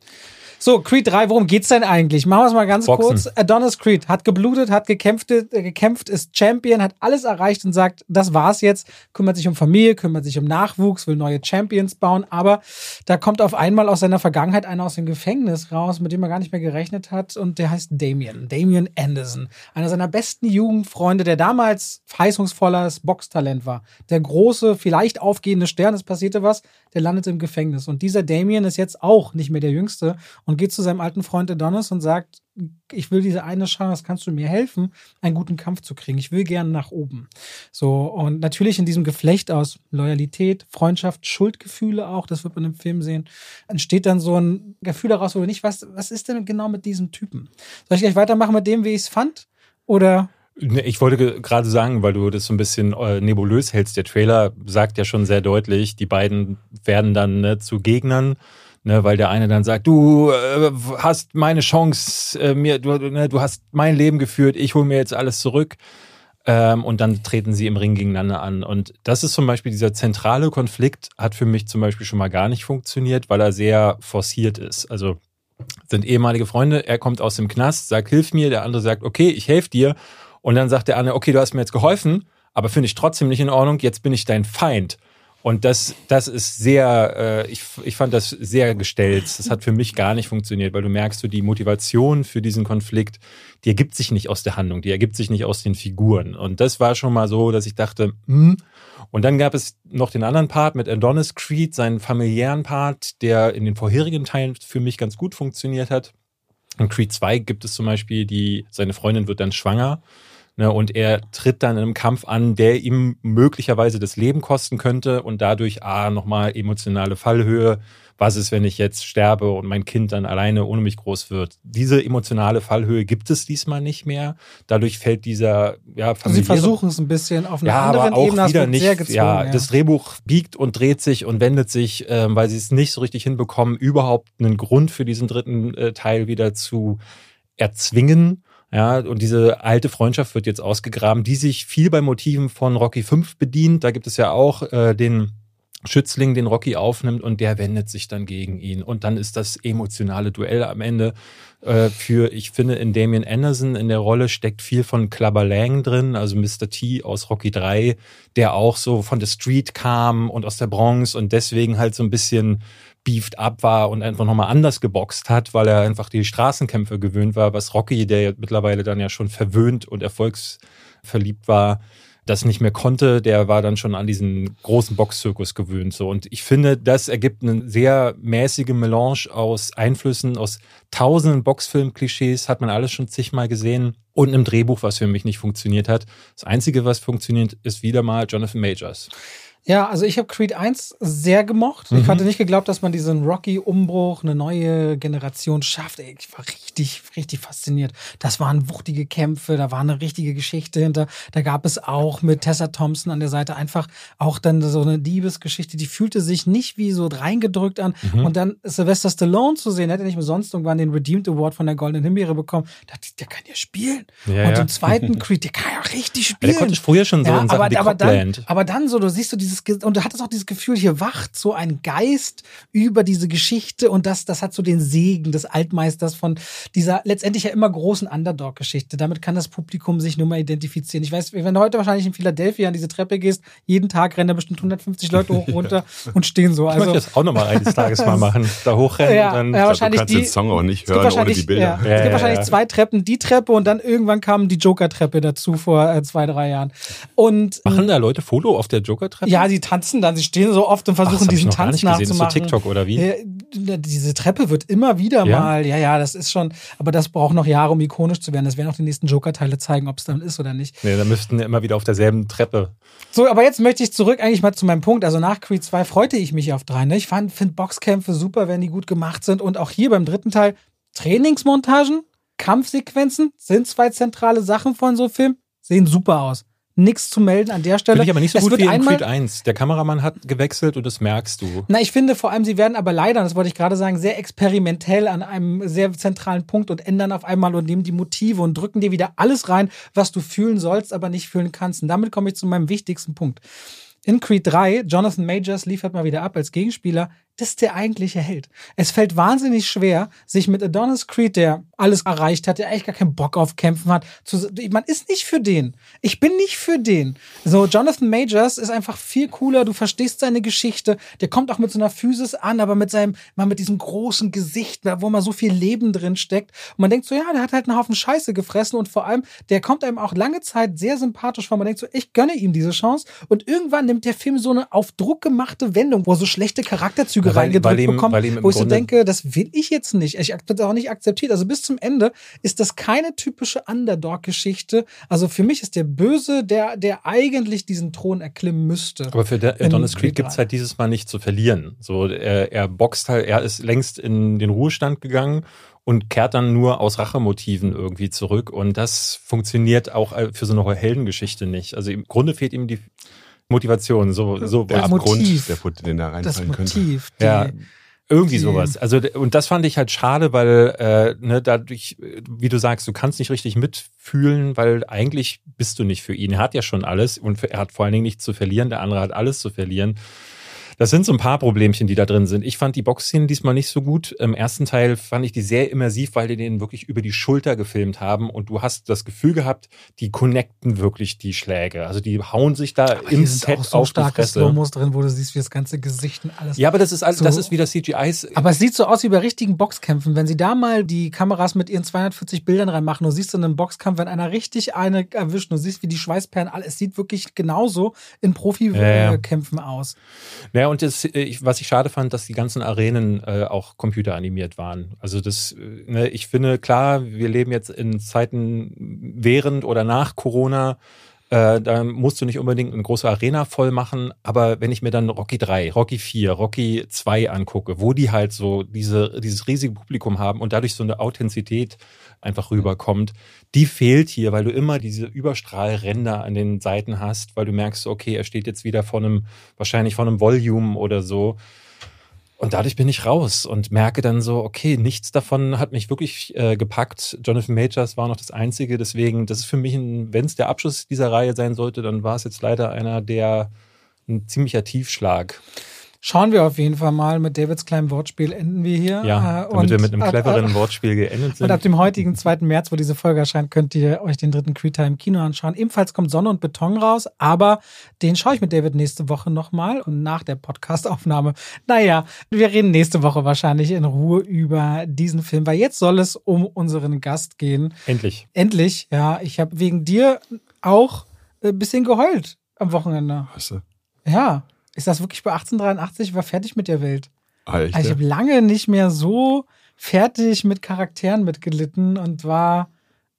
Speaker 1: So, Creed 3, worum geht's denn eigentlich? Machen wir es mal ganz
Speaker 2: Boxen.
Speaker 1: kurz. Adonis Creed hat geblutet, hat gekämpft, äh, gekämpft, ist Champion, hat alles erreicht und sagt, das war's jetzt, kümmert sich um Familie, kümmert sich um Nachwuchs, will neue Champions bauen, aber da kommt auf einmal aus seiner Vergangenheit einer aus dem Gefängnis raus, mit dem er gar nicht mehr gerechnet hat und der heißt Damien, Damien Anderson, einer seiner besten Jugendfreunde, der damals verheißungsvolles Boxtalent war, der große, vielleicht aufgehende Stern, es passierte was, der landet im Gefängnis. Und dieser Damien ist jetzt auch nicht mehr der Jüngste und geht zu seinem alten Freund Adonis und sagt, ich will diese eine Chance, kannst du mir helfen, einen guten Kampf zu kriegen. Ich will gerne nach oben. So, und natürlich in diesem Geflecht aus Loyalität, Freundschaft, Schuldgefühle auch, das wird man im Film sehen, entsteht dann so ein Gefühl daraus, wo du nicht weißt, was ist denn genau mit diesem Typen? Soll ich gleich weitermachen mit dem, wie ich es fand? Oder
Speaker 2: Ich wollte ge- gerade sagen, weil du das so ein bisschen äh, nebulös hältst. Der Trailer sagt ja schon sehr deutlich, die beiden werden dann ne, zu Gegnern, ne, weil der eine dann sagt, du äh, hast meine Chance, äh, mir, du, ne, du hast mein Leben geführt, ich hole mir jetzt alles zurück. Ähm, und dann treten sie im Ring gegeneinander an. Und das ist zum Beispiel dieser zentrale Konflikt, hat für mich zum Beispiel schon mal gar nicht funktioniert, weil er sehr forciert ist. Also sind ehemalige Freunde, er kommt aus dem Knast, sagt, hilf mir, der andere sagt, okay, ich helfe dir. Und dann sagt der andere, okay, du hast mir jetzt geholfen, aber finde ich trotzdem nicht in Ordnung, jetzt bin ich dein Feind. Und das, das ist sehr, äh, ich, ich fand das sehr gestellt. Das hat für mich gar nicht funktioniert, weil du merkst, so die Motivation für diesen Konflikt, die ergibt sich nicht aus der Handlung, die ergibt sich nicht aus den Figuren. Und das war schon mal so, dass ich dachte, hm. Und dann gab es noch den anderen Part mit Adonis Creed, seinen familiären Part, der in den vorherigen Teilen für mich ganz gut funktioniert hat. In Creed 2 gibt es zum Beispiel die, seine Freundin wird dann schwanger. Ne, und er tritt dann in einem Kampf an, der ihm möglicherweise das Leben kosten könnte und dadurch ah, nochmal emotionale Fallhöhe. Was ist, wenn ich jetzt sterbe und mein Kind dann alleine ohne mich groß wird? Diese emotionale Fallhöhe gibt es diesmal nicht mehr. Dadurch fällt dieser ja,
Speaker 1: also sie versuchen es ein bisschen auf einer
Speaker 2: ja,
Speaker 1: anderen
Speaker 2: aber auch
Speaker 1: Ebene,
Speaker 2: wieder nicht.
Speaker 1: sehr gezwungen.
Speaker 2: ja,
Speaker 1: ja.
Speaker 2: das Drehbuch biegt und dreht sich und wendet sich, ähm, weil sie es nicht so richtig hinbekommen, überhaupt einen Grund für diesen dritten äh, Teil wieder zu erzwingen. Ja, und diese alte Freundschaft wird jetzt ausgegraben, die sich viel bei Motiven von Rocky 5 bedient. Da gibt es ja auch äh, den Schützling den Rocky aufnimmt und der wendet sich dann gegen ihn. Und dann ist das emotionale Duell am Ende äh, für, ich finde, in Damien Anderson in der Rolle steckt viel von Clubber Lang drin, also Mr. T aus Rocky 3, der auch so von der Street kam und aus der Bronx und deswegen halt so ein bisschen beefed up war und einfach nochmal anders geboxt hat, weil er einfach die Straßenkämpfe gewöhnt war, was Rocky, der mittlerweile dann ja schon verwöhnt und erfolgsverliebt war, das nicht mehr konnte, der war dann schon an diesen großen Boxzirkus gewöhnt. So. Und ich finde, das ergibt eine sehr mäßige Melange aus Einflüssen, aus tausenden Boxfilm-Klischees, hat man alles schon zigmal gesehen. Und einem Drehbuch, was für mich nicht funktioniert hat. Das Einzige, was funktioniert, ist wieder mal Jonathan Majors.
Speaker 1: Ja, also ich habe Creed 1 sehr gemocht. Mhm. Ich hatte nicht geglaubt, dass man diesen Rocky-Umbruch, eine neue Generation schafft. Ey, ich war richtig, richtig fasziniert. Das waren wuchtige Kämpfe, da war eine richtige Geschichte hinter. Da gab es auch mit Tessa Thompson an der Seite einfach auch dann so eine Diebesgeschichte, die fühlte sich nicht wie so reingedrückt an. Mhm. Und dann Sylvester Stallone zu sehen, hätte nicht umsonst irgendwann den Redeemed Award von der Goldenen Himbeere bekommen. Da dachte ich, der kann ja spielen. Ja, und ja. im zweiten <laughs> Creed, der kann ja richtig spielen. Der
Speaker 2: konnte ich früher schon so ja, in Sachen
Speaker 1: aber, aber dann, aber dann so, du siehst so dieses dieses, und du hattest auch dieses Gefühl, hier wacht so ein Geist über diese Geschichte und das, das hat so den Segen des Altmeisters von dieser letztendlich ja immer großen Underdog-Geschichte. Damit kann das Publikum sich nur mal identifizieren. Ich weiß, wenn du heute wahrscheinlich in Philadelphia an diese Treppe gehst, jeden Tag rennen da bestimmt 150 Leute hoch <laughs> runter und stehen so.
Speaker 2: Also, ich möchte das auch nochmal eines Tages mal <laughs> machen. Da hochrennen
Speaker 1: ja,
Speaker 2: und dann.
Speaker 1: Ja, wahrscheinlich
Speaker 3: du kannst
Speaker 1: die,
Speaker 3: den Song auch nicht hören ohne die Bilder.
Speaker 1: Ja, es gibt wahrscheinlich zwei Treppen, die Treppe und dann irgendwann kam die Joker-Treppe dazu vor äh, zwei, drei Jahren. Und,
Speaker 2: Machen da Leute Foto auf der Joker-Treppe?
Speaker 1: Ja, sie tanzen dann, sie stehen so oft und versuchen Ach, diesen Tanz nachzumachen. Ist
Speaker 2: so TikTok oder wie? Ja,
Speaker 1: diese Treppe wird immer wieder ja? mal, ja, ja, das ist schon, aber das braucht noch Jahre, um ikonisch zu werden. Das werden auch die nächsten Joker-Teile zeigen, ob es dann ist oder nicht.
Speaker 2: Nee, da müssten immer wieder auf derselben Treppe.
Speaker 1: So, aber jetzt möchte ich zurück eigentlich mal zu meinem Punkt. Also nach Creed 2 freute ich mich auf drei. Ne? Ich finde Boxkämpfe super, wenn die gut gemacht sind. Und auch hier beim dritten Teil Trainingsmontagen, Kampfsequenzen sind zwei zentrale Sachen von so einem Film, sehen super aus nichts zu melden an der Stelle.
Speaker 2: Finde ich aber nicht so es gut wie in Creed 1. Der Kameramann hat gewechselt und das merkst du.
Speaker 1: Na, ich finde vor allem, sie werden aber leider, das wollte ich gerade sagen, sehr experimentell an einem sehr zentralen Punkt und ändern auf einmal und nehmen die Motive und drücken dir wieder alles rein, was du fühlen sollst, aber nicht fühlen kannst. Und damit komme ich zu meinem wichtigsten Punkt. In Creed 3, Jonathan Majors liefert mal wieder ab als Gegenspieler das ist der eigentliche Held. Es fällt wahnsinnig schwer, sich mit Adonis Creed, der alles erreicht hat, der eigentlich gar keinen Bock auf Kämpfen hat, zu, man ist nicht für den. Ich bin nicht für den. So, Jonathan Majors ist einfach viel cooler, du verstehst seine Geschichte, der kommt auch mit so einer Physis an, aber mit seinem, mal mit diesem großen Gesicht, wo mal so viel Leben drin steckt. Und man denkt so, ja, der hat halt einen Haufen Scheiße gefressen und vor allem, der kommt einem auch lange Zeit sehr sympathisch vor. Man denkt so, ich gönne ihm diese Chance. Und irgendwann nimmt der Film so eine auf Druck gemachte Wendung, wo so schlechte Charakterzüge Züge reingedrückt ihm, bekommen, wo ich so denke, das will ich jetzt nicht. Ich habe das auch nicht akzeptiert. Also bis zum Ende ist das keine typische Underdog-Geschichte. Also für mich ist der Böse, der, der eigentlich diesen Thron erklimmen müsste.
Speaker 2: Aber für der, Adonis Creed gibt es halt dieses Mal nicht zu verlieren. So, er, er boxt halt, er ist längst in den Ruhestand gegangen und kehrt dann nur aus Rachemotiven irgendwie zurück. Und das funktioniert auch äh, für so eine Heldengeschichte nicht. Also im Grunde fehlt ihm die Motivation, so, so
Speaker 3: der Motiv, der den da reinfallen
Speaker 1: das Motiv,
Speaker 3: könnte.
Speaker 2: ja, irgendwie die, sowas. Also und das fand ich halt schade, weil äh, ne, dadurch, wie du sagst, du kannst nicht richtig mitfühlen, weil eigentlich bist du nicht für ihn. Er hat ja schon alles und er hat vor allen Dingen nichts zu verlieren. Der andere hat alles zu verlieren. Das sind so ein paar Problemchen, die da drin sind. Ich fand die Boxszenen diesmal nicht so gut. Im ersten Teil fand ich die sehr immersiv, weil die den wirklich über die Schulter gefilmt haben und du hast das Gefühl gehabt, die connecten wirklich die Schläge. Also die hauen sich da aber im Set auch so auf starke
Speaker 1: Slowmos drin, wo du siehst, wie das ganze Gesicht und alles.
Speaker 2: Ja, aber das ist alles, so, das ist wieder CGI.
Speaker 1: Aber es sieht so aus wie bei richtigen Boxkämpfen. Wenn sie da mal die Kameras mit ihren 240 Bildern reinmachen, du siehst in einem Boxkampf, wenn einer richtig eine erwischt, du siehst, wie die Schweißperlen, alles, es sieht wirklich genauso in Profikämpfen ja, ja. aus.
Speaker 2: Ja, und das, äh, was ich schade fand, dass die ganzen Arenen äh, auch computeranimiert waren. Also das, äh, ne, ich finde, klar, wir leben jetzt in Zeiten während oder nach Corona. Äh, da musst du nicht unbedingt eine große Arena voll machen, aber wenn ich mir dann Rocky 3, Rocky 4, Rocky 2 angucke, wo die halt so diese, dieses riesige Publikum haben und dadurch so eine Authentizität einfach rüberkommt, die fehlt hier, weil du immer diese Überstrahlränder an den Seiten hast, weil du merkst, okay, er steht jetzt wieder vor einem, wahrscheinlich vor einem Volume oder so. Und dadurch bin ich raus und merke dann so, okay, nichts davon hat mich wirklich äh, gepackt. Jonathan Majors war noch das Einzige. Deswegen, das ist für mich, wenn es der Abschluss dieser Reihe sein sollte, dann war es jetzt leider einer der ein ziemlicher Tiefschlag.
Speaker 1: Schauen wir auf jeden Fall mal. Mit Davids kleinem Wortspiel enden wir hier.
Speaker 2: Ja,
Speaker 1: Äh,
Speaker 2: damit wir mit einem cleveren
Speaker 1: ab-
Speaker 2: Wortspiel geendet sind.
Speaker 1: Und ab dem heutigen 2. März, wo diese Folge erscheint, könnt ihr euch den dritten Creed im Kino anschauen. Ebenfalls kommt Sonne und Beton raus, aber den schaue ich mit David nächste Woche nochmal und nach der Podcastaufnahme. Naja, wir reden nächste Woche wahrscheinlich in Ruhe über diesen Film, weil jetzt soll es um unseren Gast gehen.
Speaker 2: Endlich.
Speaker 1: Endlich, ja, ich habe wegen dir auch ein bisschen geheult am Wochenende.
Speaker 3: Weißt du?
Speaker 1: Ja, ich saß wirklich bei 1883, war fertig mit der Welt.
Speaker 3: Ah, echt,
Speaker 1: Also ich habe lange nicht mehr so fertig mit Charakteren mitgelitten und war,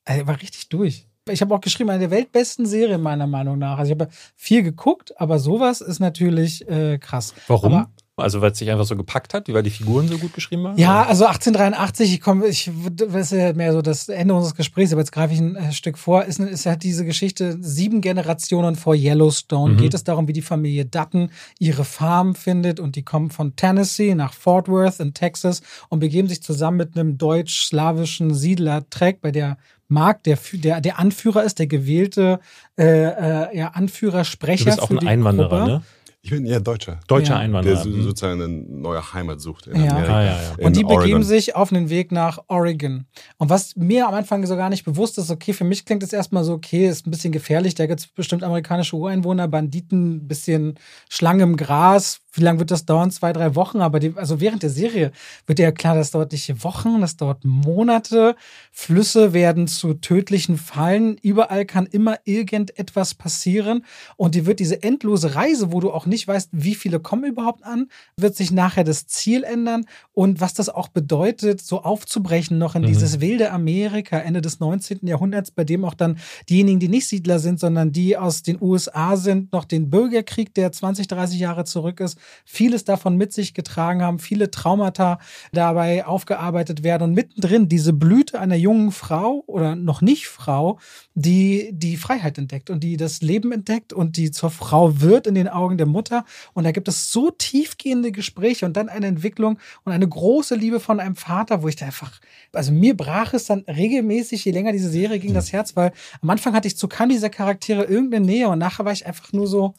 Speaker 1: also war richtig durch. Ich habe auch geschrieben, eine der weltbesten Serien meiner Meinung nach. Also ich habe viel geguckt, aber sowas ist natürlich äh, krass.
Speaker 2: Warum?
Speaker 1: Aber,
Speaker 2: also weil es sich einfach so gepackt hat, weil die Figuren so gut geschrieben waren?
Speaker 1: ja, also 1883, ich komme, ich das ist ja mehr so das Ende unseres Gesprächs, aber jetzt greife ich ein äh, Stück vor, ist, ist halt diese Geschichte, sieben Generationen vor Yellowstone
Speaker 2: Mhm.
Speaker 1: geht es darum, wie die Familie Dutton ihre Farm findet und die kommen von Tennessee nach Fort Worth in Texas und begeben sich zusammen mit einem deutsch-slawischen Siedler Trek, bei der Mark der, der, der Anführer ist, der gewählte äh, äh, ja, Anführer, Sprecher
Speaker 2: Du bist auch ein Einwanderer,
Speaker 1: Gruppe.
Speaker 2: ne?
Speaker 3: Ich bin eher Deutscher.
Speaker 2: Deutscher
Speaker 1: Ja.
Speaker 3: Der
Speaker 2: Einwanderer. Mhm.
Speaker 3: sozusagen eine neue Heimat sucht in
Speaker 1: Ja.
Speaker 3: Amerika.
Speaker 2: Ah, ja, ja.
Speaker 3: in
Speaker 1: Und die begeben
Speaker 3: Oregon.
Speaker 1: sich auf den Weg nach Oregon. Und was mir am Anfang so gar nicht bewusst ist, okay, für mich klingt es erstmal so, okay, ist ein bisschen gefährlich, da gibt es bestimmt amerikanische Ureinwohner, Banditen, ein bisschen Schlange im Gras. Wie lange wird das dauern? Zwei, drei Wochen. Aber die, also während der Serie wird ja klar, das dauert nicht Wochen, das dauert Monate. Flüsse werden zu tödlichen Fallen. Überall kann immer irgendetwas passieren. Und die wird diese endlose Reise, wo du auch nicht weißt, wie viele kommen überhaupt an, wird sich nachher das Ziel ändern und was das auch bedeutet, so aufzubrechen noch in
Speaker 2: Mhm.
Speaker 1: dieses wilde Amerika Ende des 19. Jahrhunderts, bei dem auch dann diejenigen, die nicht Siedler sind, sondern die aus den USA sind, noch den Bürgerkrieg, der 20, 30 Jahre zurück ist, vieles davon mit sich getragen haben, viele Traumata dabei aufgearbeitet werden und mittendrin diese Blüte einer jungen Frau oder noch nicht Frau, die die Freiheit entdeckt und die das Leben entdeckt und die zur Frau wird in den Augen der Mutter. Und da gibt es so tiefgehende Gespräche und dann eine Entwicklung und eine große Liebe von einem Vater, wo ich da einfach, also mir brach es dann regelmäßig, je länger diese Serie ging, das Herz, weil am Anfang hatte ich zu keinem dieser Charaktere irgendeine Nähe und nachher war ich einfach nur so,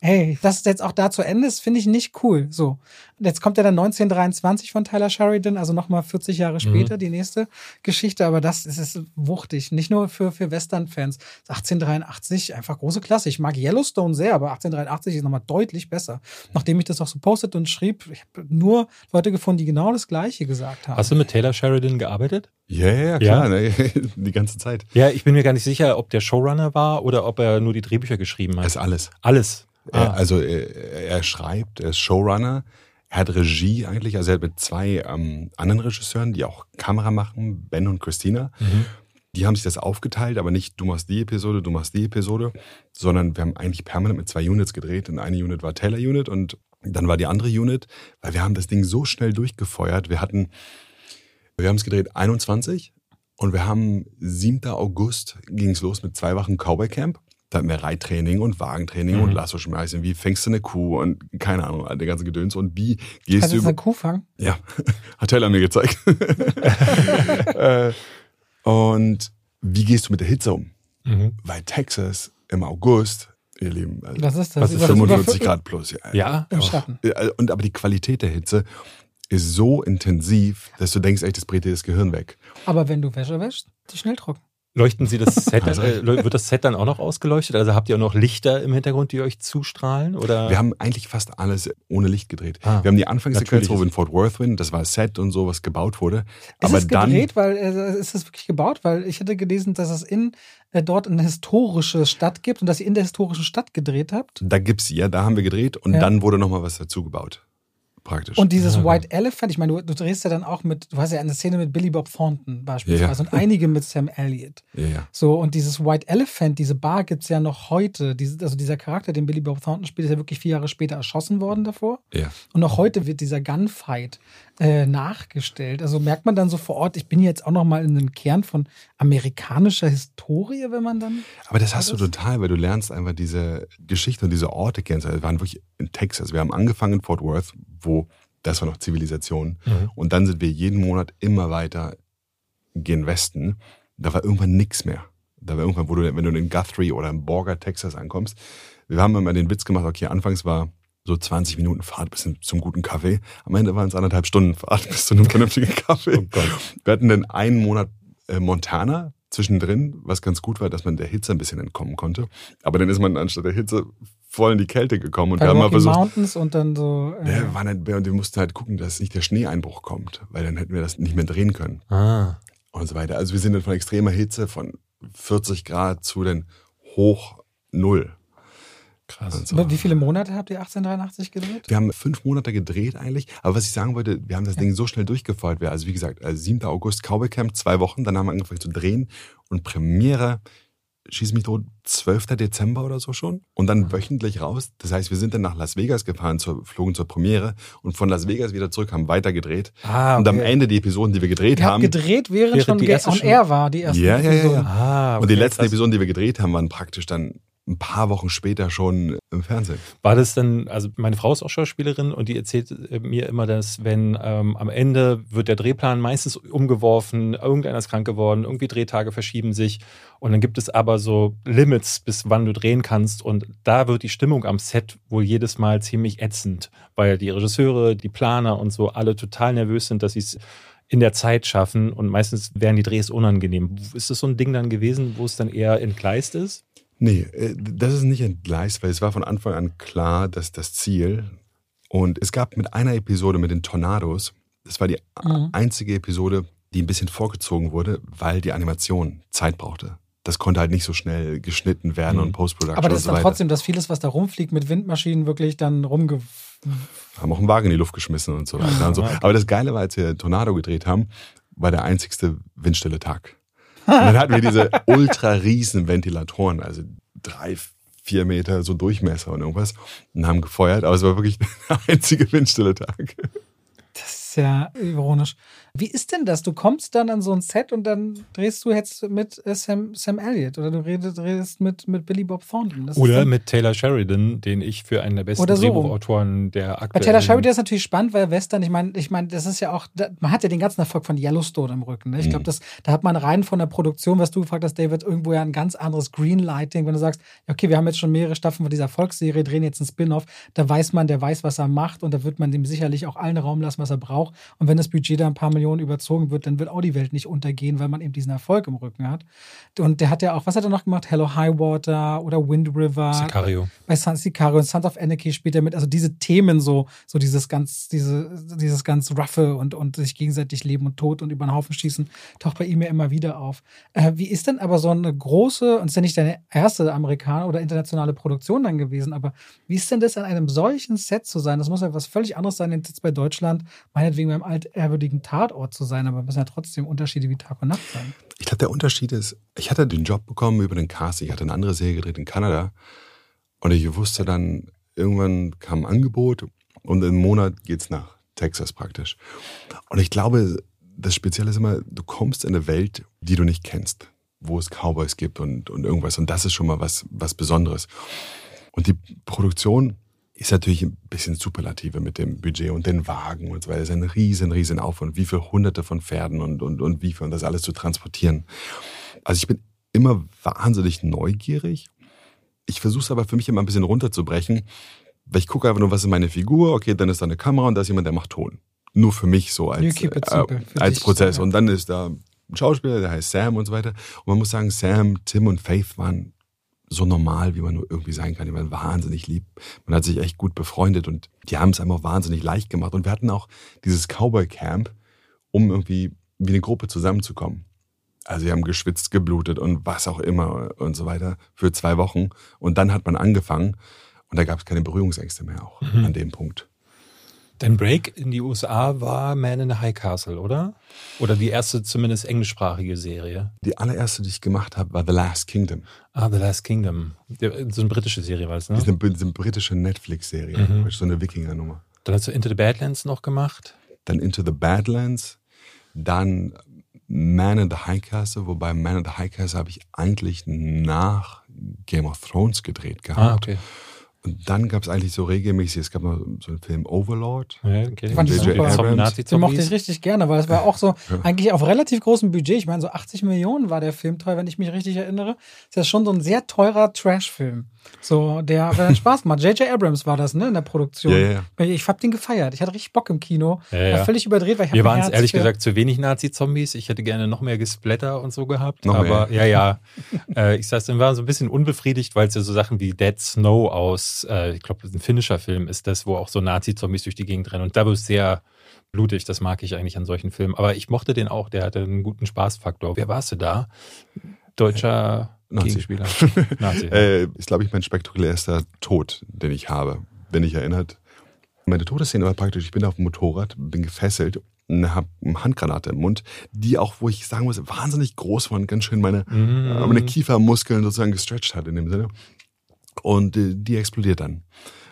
Speaker 1: Hey, dass es jetzt auch da zu Ende ist, finde ich nicht cool. So. Und jetzt kommt ja dann 1923 von Tyler Sheridan, also nochmal 40 Jahre später, die nächste Geschichte. Aber das ist, ist wuchtig. Nicht nur für, für Western-Fans. 1883, einfach große Klasse. Ich mag Yellowstone sehr, aber 1883 ist nochmal deutlich besser. Nachdem ich das auch so postet und schrieb, ich habe nur Leute gefunden, die genau das Gleiche gesagt haben.
Speaker 2: Hast du mit Taylor Sheridan gearbeitet?
Speaker 3: Ja, ja, ja, klar, Ne? <laughs> die ganze Zeit.
Speaker 2: Ja, ich bin mir gar nicht sicher, ob der Showrunner war oder ob er nur die Drehbücher geschrieben
Speaker 3: Das
Speaker 2: hat.
Speaker 3: ist alles.
Speaker 2: Alles. Ah.
Speaker 3: also er, er schreibt, er ist Showrunner, er hat Regie eigentlich, also er hat mit zwei ähm, anderen Regisseuren, die auch Kamera machen, Ben und Christina,
Speaker 2: Mhm.
Speaker 3: die haben sich das aufgeteilt, aber nicht du machst die Episode, du machst die Episode, sondern wir haben eigentlich permanent mit zwei Units gedreht. Und eine Unit war Taylor Unit und dann war die andere Unit, weil wir haben das Ding so schnell durchgefeuert. Wir hatten, wir haben es gedreht 21 und wir haben 7. August ging es los mit zwei Wochen Cowboy Camp. Da wir Reittraining und Wagentraining
Speaker 2: Mhm.
Speaker 3: und Lasso schmeißen. Wie fängst du eine Kuh und keine Ahnung, der ganze Gedöns. Und wie gehst
Speaker 1: Kannst
Speaker 3: du
Speaker 1: du jetzt
Speaker 3: über,
Speaker 1: eine Kuh fangen?
Speaker 3: ja, <laughs> hat Taylor mir gezeigt. <laughs> Äh, und wie gehst du mit der Hitze um?
Speaker 2: Mhm.
Speaker 3: Weil Texas im August, ihr Lieben, also
Speaker 1: Was ist das?
Speaker 2: Was ist
Speaker 1: Über-
Speaker 3: 45
Speaker 1: über-
Speaker 3: Grad plus. Ja.
Speaker 2: Ja,
Speaker 1: Im. Schatten.
Speaker 3: Äh, Und aber die Qualität der Hitze ist so intensiv, dass du denkst, echt, das brät dir das Gehirn weg.
Speaker 1: Aber wenn du Wäsche wäschst, die schnell trocken.
Speaker 2: Leuchten Sie das <laughs> Set,
Speaker 3: Also-
Speaker 2: äh, wird das Set dann auch noch ausgeleuchtet? Also habt ihr auch noch Lichter im Hintergrund, die euch zustrahlen? Oder?
Speaker 3: Wir haben eigentlich fast alles ohne Licht gedreht.
Speaker 2: Ah,
Speaker 3: wir haben die Anfangssequenz, wo wir in Fort Worth sind, das war Set und so, was gebaut wurde.
Speaker 1: Ist
Speaker 3: aber
Speaker 1: es
Speaker 3: dann,
Speaker 1: gedreht, weil äh, ist es wirklich gebaut? Weil ich hatte gelesen, dass es in äh, dort eine historische Stadt gibt und dass ihr in der historischen Stadt gedreht habt.
Speaker 3: da gibt's ja, da haben wir gedreht und
Speaker 1: Ja.
Speaker 3: dann wurde nochmal was dazu gebaut. Praktisch.
Speaker 1: Und dieses
Speaker 2: Ja,
Speaker 1: White Elephant, ich meine, du, du drehst ja dann auch mit, du hast ja eine Szene mit Billy Bob Thornton beispielsweise
Speaker 3: Ja.
Speaker 1: und einige mit Sam Elliott.
Speaker 3: ja, ja.
Speaker 1: So, und dieses White Elephant, diese Bar gibt's ja noch heute. Diese, also dieser Charakter, den Billy Bob Thornton spielt, ist ja wirklich vier Jahre später erschossen worden davor.
Speaker 3: ja.
Speaker 1: Und auch heute wird dieser Gunfight äh, nachgestellt. Also merkt man dann so vor Ort, ich bin jetzt auch noch mal in einem Kern von amerikanischer Historie, wenn man dann.
Speaker 3: Aber das hast du total, weil du lernst einfach diese Geschichte und diese Orte kennen. Also wir waren wirklich in Texas. Wir haben angefangen in Fort Worth, wo das war noch Zivilisation.
Speaker 2: Mhm.
Speaker 3: Und dann sind wir jeden Monat immer weiter gen Westen. Da war irgendwann nichts mehr. Da war irgendwann, wo du, wenn du in Guthrie oder in Borger, Texas ankommst. Wir haben immer den Witz gemacht, okay, anfangs war so 20 Minuten Fahrt bis zum guten Kaffee. Am Ende waren es anderthalb Stunden Fahrt <laughs> bis zu einem vernünftigen Kaffee.
Speaker 2: Oh.
Speaker 3: Wir hatten dann einen Monat äh, Montana zwischendrin, was ganz gut war, dass man der Hitze ein bisschen entkommen konnte. Aber dann ist man anstatt der Hitze voll in die Kälte gekommen und
Speaker 1: Bei
Speaker 3: wir haben mal versucht,
Speaker 1: Mountains und dann so. Äh,
Speaker 3: ja, wir, waren halt, wir mussten halt gucken, dass nicht der Schneeeinbruch kommt, weil dann hätten wir das nicht mehr drehen können
Speaker 2: Ah.
Speaker 3: und so weiter. Also wir sind dann von extremer Hitze von 40 Grad zu den hoch Null.
Speaker 2: Krass.
Speaker 3: Und so.
Speaker 1: Wie viele Monate habt ihr 1883 gedreht?
Speaker 3: Wir haben fünf Monate gedreht eigentlich, aber was ich sagen wollte, wir haben das Ding so schnell durchgefeuert. Also wie gesagt, äh, 7. August Cowboy Camp, zwei Wochen, dann haben wir angefangen zu drehen und Premiere, schieß mich tot, 12. Dezember oder so schon und dann wöchentlich raus. Das heißt, wir sind dann nach Las Vegas gefahren, zur, flogen zur Premiere und von Las Vegas wieder zurück, haben weiter gedreht.
Speaker 2: Ah,
Speaker 3: Und am
Speaker 2: okay.
Speaker 3: Ende die Episoden, die wir gedreht haben,
Speaker 1: gedreht, während,
Speaker 2: Während
Speaker 1: schon
Speaker 2: die erste
Speaker 1: on
Speaker 2: schon-
Speaker 1: air war, die erste
Speaker 3: Ja, ja, ja, ja.
Speaker 2: Ah,
Speaker 3: und die
Speaker 2: okay,
Speaker 3: letzten. Episoden, die wir gedreht haben, waren praktisch dann ein paar Wochen später schon im Fernsehen.
Speaker 2: War das dann, also meine Frau ist auch Schauspielerin und die erzählt äh, mir immer, dass wenn ähm, am Ende wird der Drehplan meistens umgeworfen, irgendeiner ist krank geworden, irgendwie Drehtage verschieben sich und dann gibt es aber so Limits, bis wann du drehen kannst und da wird die Stimmung am Set wohl jedes Mal ziemlich ätzend, weil die Regisseure, die Planer und so alle total nervös sind, dass sie es in der Zeit schaffen und meistens wären die Drehs unangenehm. Ist das so ein Ding dann gewesen, wo es dann eher entgleist ist?
Speaker 3: Nee, äh, das ist nicht entgleist, weil es war von Anfang an klar, dass das Ziel und es gab mit einer Episode mit den Tornados, das war die
Speaker 1: Mhm.
Speaker 3: einzige Episode, die ein bisschen vorgezogen wurde, weil die Animation Zeit brauchte. Das konnte halt nicht so schnell geschnitten werden
Speaker 2: Mhm.
Speaker 3: und Post-Production
Speaker 1: Aber das ist dann trotzdem, dass vieles, was da rumfliegt, mit Windmaschinen wirklich dann rumge...
Speaker 3: Haben auch einen Wagen in die Luft geschmissen und so weiter. Und so. Aber das Geile war, als wir Tornado gedreht haben, war der einzigste windstille Tag. Und dann hatten wir diese <laughs> ultra riesen Ventilatoren, also drei, vier Meter so Durchmesser und irgendwas, und haben gefeuert, aber es war wirklich <laughs> der einzige windstille Tag.
Speaker 1: Ist ja ironisch. Wie ist denn das? Du kommst dann an so ein Set und dann drehst du jetzt mit äh, Sam, Sam Elliott oder du redest, redest mit, mit Billy Bob Thornton. Das
Speaker 2: Oder mit Taylor Sheridan, den ich für einen der besten
Speaker 1: so.
Speaker 2: Drehbuchautoren der
Speaker 1: Bei
Speaker 2: aktuellen...
Speaker 1: Taylor Sheridan ist natürlich spannend, weil Western, ich meine, ich meine, das ist ja auch, man hat ja den ganzen Erfolg von Yellowstone im Rücken. Ne? Ich glaube,
Speaker 3: Mhm.
Speaker 1: das, da hat man rein von der Produktion, was du gefragt hast, David, irgendwo ja ein ganz anderes Greenlighting, wenn du sagst, okay, wir haben jetzt schon mehrere Staffeln von dieser Erfolgsserie, drehen jetzt einen Spin-off, da weiß man, der weiß, was er macht und da wird man dem sicherlich auch allen Raum lassen, was er braucht. Und wenn das Budget da ein paar Millionen überzogen wird, dann wird auch die Welt nicht untergehen, weil man eben diesen Erfolg im Rücken hat. Und der hat ja auch, was hat er noch gemacht? Hello High Water oder Wind River
Speaker 2: Sicario.
Speaker 1: bei San Sicario und Sons of Anarchy spielt er mit, also diese Themen so, so dieses ganz, diese, dieses ganz roughe und, und sich gegenseitig Leben und Tod und über den Haufen schießen, taucht bei ihm ja immer wieder auf. Äh, wie ist denn aber so eine große, und es ist ja nicht deine erste Amerikaner oder internationale Produktion dann gewesen, aber wie ist denn das an einem solchen Set zu sein? Das muss ja was völlig anderes sein, als jetzt bei Deutschland, meinetwegen beim altehrwürdigen Tatort zu sein, aber es müssen ja trotzdem Unterschiede wie Tag und Nacht sein.
Speaker 3: Ich glaube, der Unterschied ist, ich hatte den Job bekommen über den Cast. Ich hatte eine andere Serie gedreht in Kanada. Und ich wusste dann, irgendwann kam ein Angebot und im Monat geht's nach Texas praktisch. Und ich glaube, das Spezielle ist immer, du kommst in eine Welt, die du nicht kennst, wo es Cowboys gibt und, und irgendwas. Und das ist schon mal was, was Besonderes. Und die Produktion ist natürlich ein bisschen Superlative mit dem Budget und den Wagen und so weiter. Das ist ein riesen, riesen Aufwand. Wie viele hunderte von Pferden und, und, und wie viel und das alles zu transportieren. Also ich bin immer wahnsinnig neugierig. Ich versuche es aber für mich immer ein bisschen runterzubrechen, weil ich gucke einfach nur, was ist meine Figur, okay, dann ist da eine Kamera und da ist jemand, der macht Ton. Nur für mich so als, äh, als
Speaker 1: dich,
Speaker 3: Prozess.
Speaker 1: ja.
Speaker 3: Und dann ist da ein Schauspieler, der heißt Sam und so weiter. Und man muss sagen, Sam, Tim und Faith waren so normal, wie man nur irgendwie sein kann. Die waren wahnsinnig lieb. Man hat sich echt gut befreundet und die haben es einem auch wahnsinnig leicht gemacht. Und wir hatten auch dieses Cowboy Camp, um irgendwie wie eine Gruppe zusammenzukommen. Also sie haben geschwitzt, geblutet und was auch immer und so weiter für zwei Wochen. Und dann hat man angefangen und da gab es keine Berührungsängste mehr auch
Speaker 2: Mhm.
Speaker 3: an dem Punkt.
Speaker 2: Dein Break in die USA war Man in the High Castle, oder? Oder die erste zumindest englischsprachige Serie.
Speaker 3: Die allererste, die ich gemacht habe, war The Last Kingdom.
Speaker 2: Ah, The Last Kingdom. So eine britische Serie war es, ne?
Speaker 3: Das ist eine, das ist eine britische Netflix-Serie,
Speaker 2: Mhm.
Speaker 3: so eine Wikinger-Nummer.
Speaker 2: Dann hast du Into the Badlands noch gemacht.
Speaker 3: Dann Into the Badlands, dann Man in the High Castle, wobei Man in the High Castle habe ich eigentlich nach Game of Thrones gedreht gehabt.
Speaker 2: Ah, okay.
Speaker 3: Und dann gab es eigentlich so regelmäßig, es gab mal so einen Film Overlord.
Speaker 2: Ja, okay.
Speaker 1: Fand ich super.
Speaker 3: Abrams.
Speaker 1: Den mochte ich richtig gerne, weil es war auch so eigentlich auf relativ großem Budget. Ich meine, so 80 Millionen war der Film teuer, wenn ich mich richtig erinnere. Das ist schon so ein sehr teurer Trash-Film. So, der aber dann Spaß macht. J.J. Abrams war das, ne, in der Produktion.
Speaker 3: Ja, ja, ja.
Speaker 1: Ich hab den gefeiert. Ich hatte richtig Bock im Kino.
Speaker 2: Ja, ja.
Speaker 1: War völlig überdreht, weil ich hab
Speaker 2: Mir waren es ehrlich
Speaker 1: für-
Speaker 2: gesagt zu wenig Nazi-Zombies. Ich hätte gerne noch mehr Gesplatter und so gehabt.
Speaker 3: Noch
Speaker 2: aber
Speaker 3: mehr.
Speaker 2: ja, ja. <laughs> äh, ich saß dann war so ein bisschen unbefriedigt, weil es ja so Sachen wie Dead Snow aus, äh, ich glaube, ein finnischer Film ist das, wo auch so Nazi-Zombies durch die Gegend rennen. Und da wird es sehr blutig. Das mag ich eigentlich an solchen Filmen. Aber ich mochte den auch. Der hatte einen guten Spaßfaktor. Wer warst du da? Deutscher
Speaker 3: Nazi.
Speaker 2: Gegenspieler. <laughs> Nazi.
Speaker 3: Äh, ist, glaube ich, mein spektakulärster Tod, den ich habe, wenn ich erinnert. Meine Todesszene war praktisch, ich bin auf dem Motorrad, bin gefesselt und habe eine Handgranate im Mund, die auch, wo ich sagen muss, wahnsinnig groß war und ganz schön meine,
Speaker 2: Mhm.
Speaker 3: äh, meine Kiefermuskeln sozusagen gestretched hat in dem Sinne. Und äh, die explodiert dann.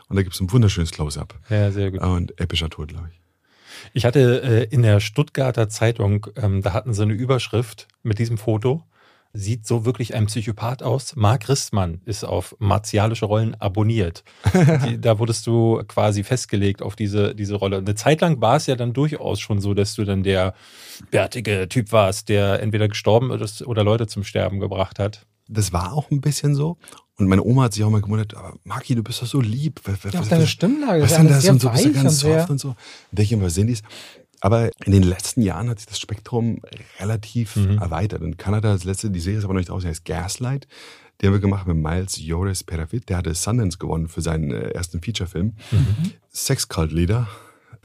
Speaker 3: Und da gibt es ein wunderschönes Close-Up.
Speaker 2: Ja, sehr gut.
Speaker 3: Und epischer Tod, glaube ich.
Speaker 2: Ich hatte äh, in der Stuttgarter Zeitung, ähm, da hatten sie eine Überschrift mit diesem Foto. Sieht so wirklich ein Psychopath aus. Marc Ristmann ist auf martialische Rollen abonniert. <laughs> Die, da wurdest du quasi festgelegt auf diese, diese Rolle. Eine Zeit lang war es ja dann durchaus schon so, dass du dann der bärtige Typ warst, der entweder gestorben ist oder Leute zum Sterben gebracht hat.
Speaker 3: Das war auch ein bisschen so. Und meine Oma hat sich auch mal gewundert, aber Maki, du bist doch so lieb. Was,
Speaker 1: Ja,
Speaker 3: was-
Speaker 1: deine Stimmlage
Speaker 3: Was
Speaker 1: ist
Speaker 3: denn das
Speaker 1: sehr
Speaker 3: und so, bist du
Speaker 1: weich
Speaker 3: ganz soft und so. Und denke ich immer, sind dies? Aber in den letzten Jahren hat sich das Spektrum relativ
Speaker 2: Mhm.
Speaker 3: erweitert. In Kanada, das letzte, die Serie ist aber noch nicht draußen, heißt Gaslight. Die haben wir gemacht mit Miles Joris Perafit. Der hatte Sundance gewonnen für seinen äh, ersten Featurefilm.
Speaker 2: Mhm.
Speaker 3: Sexcult-Leader.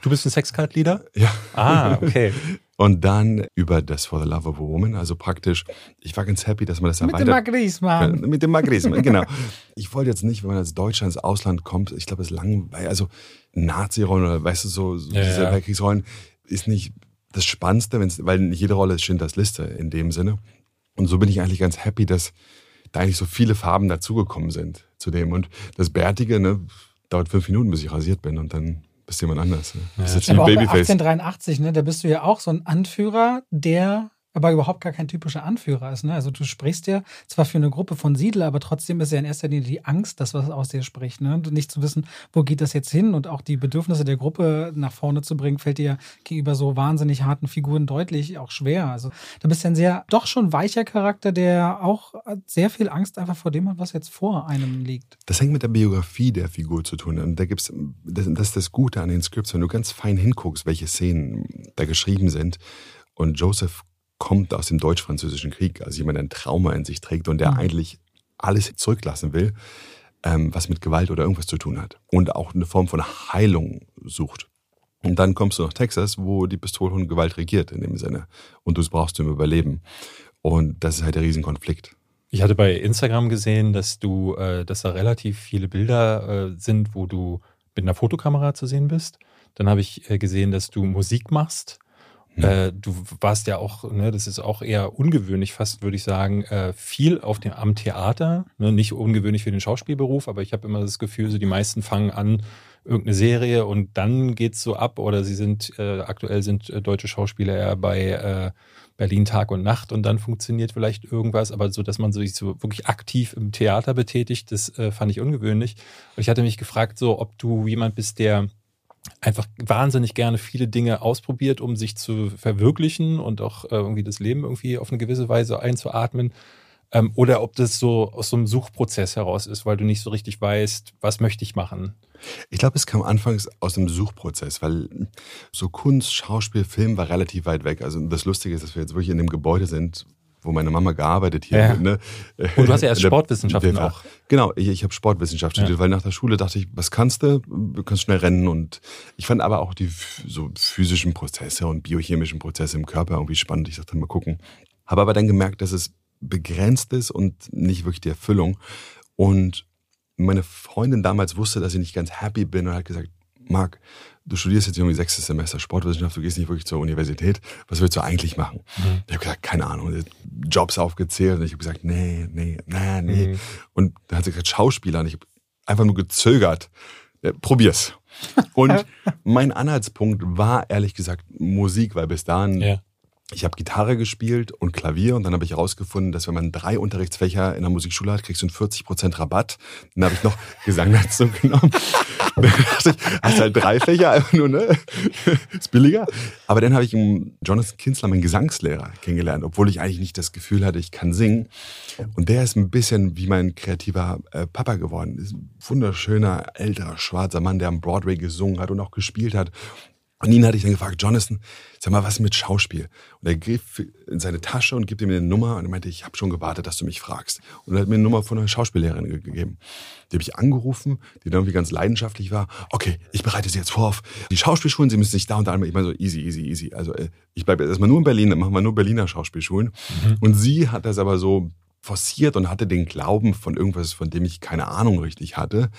Speaker 2: Du bist ein Sexcult-Leader?
Speaker 3: Ja.
Speaker 2: Ah, okay. <laughs>
Speaker 3: Und dann über das For the Love of a Woman. Also praktisch, ich war ganz happy, dass man das
Speaker 1: Mit dem
Speaker 3: erweitert. Ja, Mit dem Magrismus, <laughs> genau. Ich wollte jetzt nicht, wenn man als Deutscher ins Ausland kommt, ich glaube, es ist langweilig, also Nazi-Rollen oder weißt du, so, so
Speaker 2: Ja,
Speaker 3: diese
Speaker 2: ja.
Speaker 3: Weltkriegsrollen ist nicht das Spannendste, wenn's, weil nicht jede Rolle ist Schindlers Liste in dem Sinne. Und so bin ich eigentlich ganz happy, dass da eigentlich so viele Farben dazugekommen sind zu dem. Und das Bärtige, ne, dauert fünf Minuten, bis ich rasiert bin und dann bist du jemand anders. Ne? Das ist jetzt
Speaker 1: Aber
Speaker 3: wie Babyface.
Speaker 1: 1883, ne, da bist du ja auch so ein Anführer, der aber überhaupt gar kein typischer Anführer ist. Ne? Also du sprichst ja zwar für eine Gruppe von Siedler, aber trotzdem ist ja in erster Linie die Angst, das, was aus dir spricht. Ne? Nicht zu wissen, wo geht das jetzt hin und auch die Bedürfnisse der Gruppe nach vorne zu bringen, fällt dir ja gegenüber so wahnsinnig harten Figuren deutlich auch schwer. Also da bist du ein sehr, doch schon weicher Charakter, der auch sehr viel Angst einfach vor dem hat, was jetzt vor einem liegt.
Speaker 3: Das hängt mit der Biografie der Figur zu tun. Und da gibt's, das, das ist das Gute an den Scripts, wenn du ganz fein hinguckst, welche Szenen da geschrieben sind. Und Joseph kommt aus dem deutsch-französischen Krieg, also jemand, der ein Trauma in sich trägt und der
Speaker 1: Mhm.
Speaker 3: eigentlich alles zurücklassen will, ähm, was mit Gewalt oder irgendwas zu tun hat. Und auch eine Form von Heilung sucht. Und dann kommst du nach Texas, wo die Pistole und Gewalt regiert in dem Sinne. Und du es brauchst zum Überleben. Und das ist halt der Riesenkonflikt.
Speaker 2: Ich hatte bei Instagram gesehen, dass du, äh, dass da relativ viele Bilder äh, sind, wo du mit einer Fotokamera zu sehen bist. Dann habe ich äh, gesehen, dass du Musik machst.
Speaker 3: Hm.
Speaker 2: Äh, du warst ja auch, ne, das ist auch eher ungewöhnlich, fast würde ich sagen, äh, viel auf dem am Theater. Ne, nicht ungewöhnlich für den Schauspielberuf, aber ich habe immer das Gefühl, so die meisten fangen an irgendeine Serie und dann geht's so ab oder sie sind äh, aktuell sind äh, deutsche Schauspieler eher bei äh, Berlin Tag und Nacht und dann funktioniert vielleicht irgendwas, aber so, dass man sich so wirklich aktiv im Theater betätigt, das äh, fand ich ungewöhnlich. Und ich hatte mich gefragt, so, ob du jemand bist, der einfach wahnsinnig gerne viele Dinge ausprobiert, um sich zu verwirklichen und auch äh, irgendwie das Leben irgendwie auf eine gewisse Weise einzuatmen. Ähm, oder ob das so aus so einem Suchprozess heraus ist, weil du nicht so richtig weißt, was möchte ich machen.
Speaker 3: Ich glaube, es kam anfangs aus dem Suchprozess, weil so Kunst, Schauspiel, Film war relativ weit weg. Also das Lustige ist, dass wir jetzt wirklich in dem Gebäude sind, wo meine Mama gearbeitet hier.
Speaker 2: Ja.
Speaker 3: Ne?
Speaker 2: Und du hast ja erst Sportwissenschaften
Speaker 3: der-
Speaker 2: auch.
Speaker 3: Genau, ich, ich habe Sportwissenschaft
Speaker 2: Ja.
Speaker 3: studiert, weil nach der Schule dachte ich, was kannst du? Du kannst schnell rennen und ich fand aber auch die so physischen Prozesse und biochemischen Prozesse im Körper irgendwie spannend. Ich dachte, mal gucken. Habe aber dann gemerkt, dass es begrenzt ist und nicht wirklich die Erfüllung. Und meine Freundin damals wusste, dass ich nicht ganz happy bin und hat gesagt, Marc, du studierst jetzt irgendwie sechstes Semester Sportwissenschaft, du gehst nicht wirklich zur Universität. Was willst du eigentlich machen?
Speaker 2: Mhm.
Speaker 3: Ich habe gesagt, keine Ahnung, Jobs aufgezählt und ich habe gesagt, nee, nee, nee, nee.
Speaker 2: Mhm.
Speaker 3: Und dann hat sie gesagt, Schauspieler und ich habe einfach nur gezögert. Ja, probier's. Und <laughs> mein Anhaltspunkt war ehrlich gesagt Musik, weil bis dahin
Speaker 2: Ja.
Speaker 3: Ich habe Gitarre gespielt und Klavier und dann habe ich herausgefunden, dass wenn man drei Unterrichtsfächer in der Musikschule hat, kriegst du einen 40% Rabatt. Dann habe ich noch <laughs> Gesang dazu genommen. <laughs> dann dachte ich, hast halt drei Fächer, einfach nur, ne? <laughs> Ist billiger. Aber dann habe ich Jonathan Kinsler, meinen Gesangslehrer, kennengelernt, obwohl ich eigentlich nicht das Gefühl hatte, ich kann singen. Und der ist ein bisschen wie mein kreativer äh, Papa geworden. Ist ein wunderschöner, älterer, schwarzer Mann, der am Broadway gesungen hat und auch gespielt hat. Und ihn hatte ich dann gefragt, Jonathan, sag mal, was mit Schauspiel? Und er griff in seine Tasche und gibt ihm eine Nummer und er meinte, ich habe schon gewartet, dass du mich fragst. Und er hat mir eine Nummer von einer Schauspiellehrerin gegeben. Die habe ich angerufen, die dann irgendwie ganz leidenschaftlich war. Okay, ich bereite Sie jetzt vor auf die Schauspielschulen, Sie müssen sich da und da Ich meine so, easy, easy, easy. Also äh, ich bleibe erstmal nur in Berlin, dann machen wir nur Berliner Schauspielschulen. Mhm. Und sie hat das aber so forciert und hatte den Glauben von irgendwas, von dem ich keine Ahnung richtig hatte,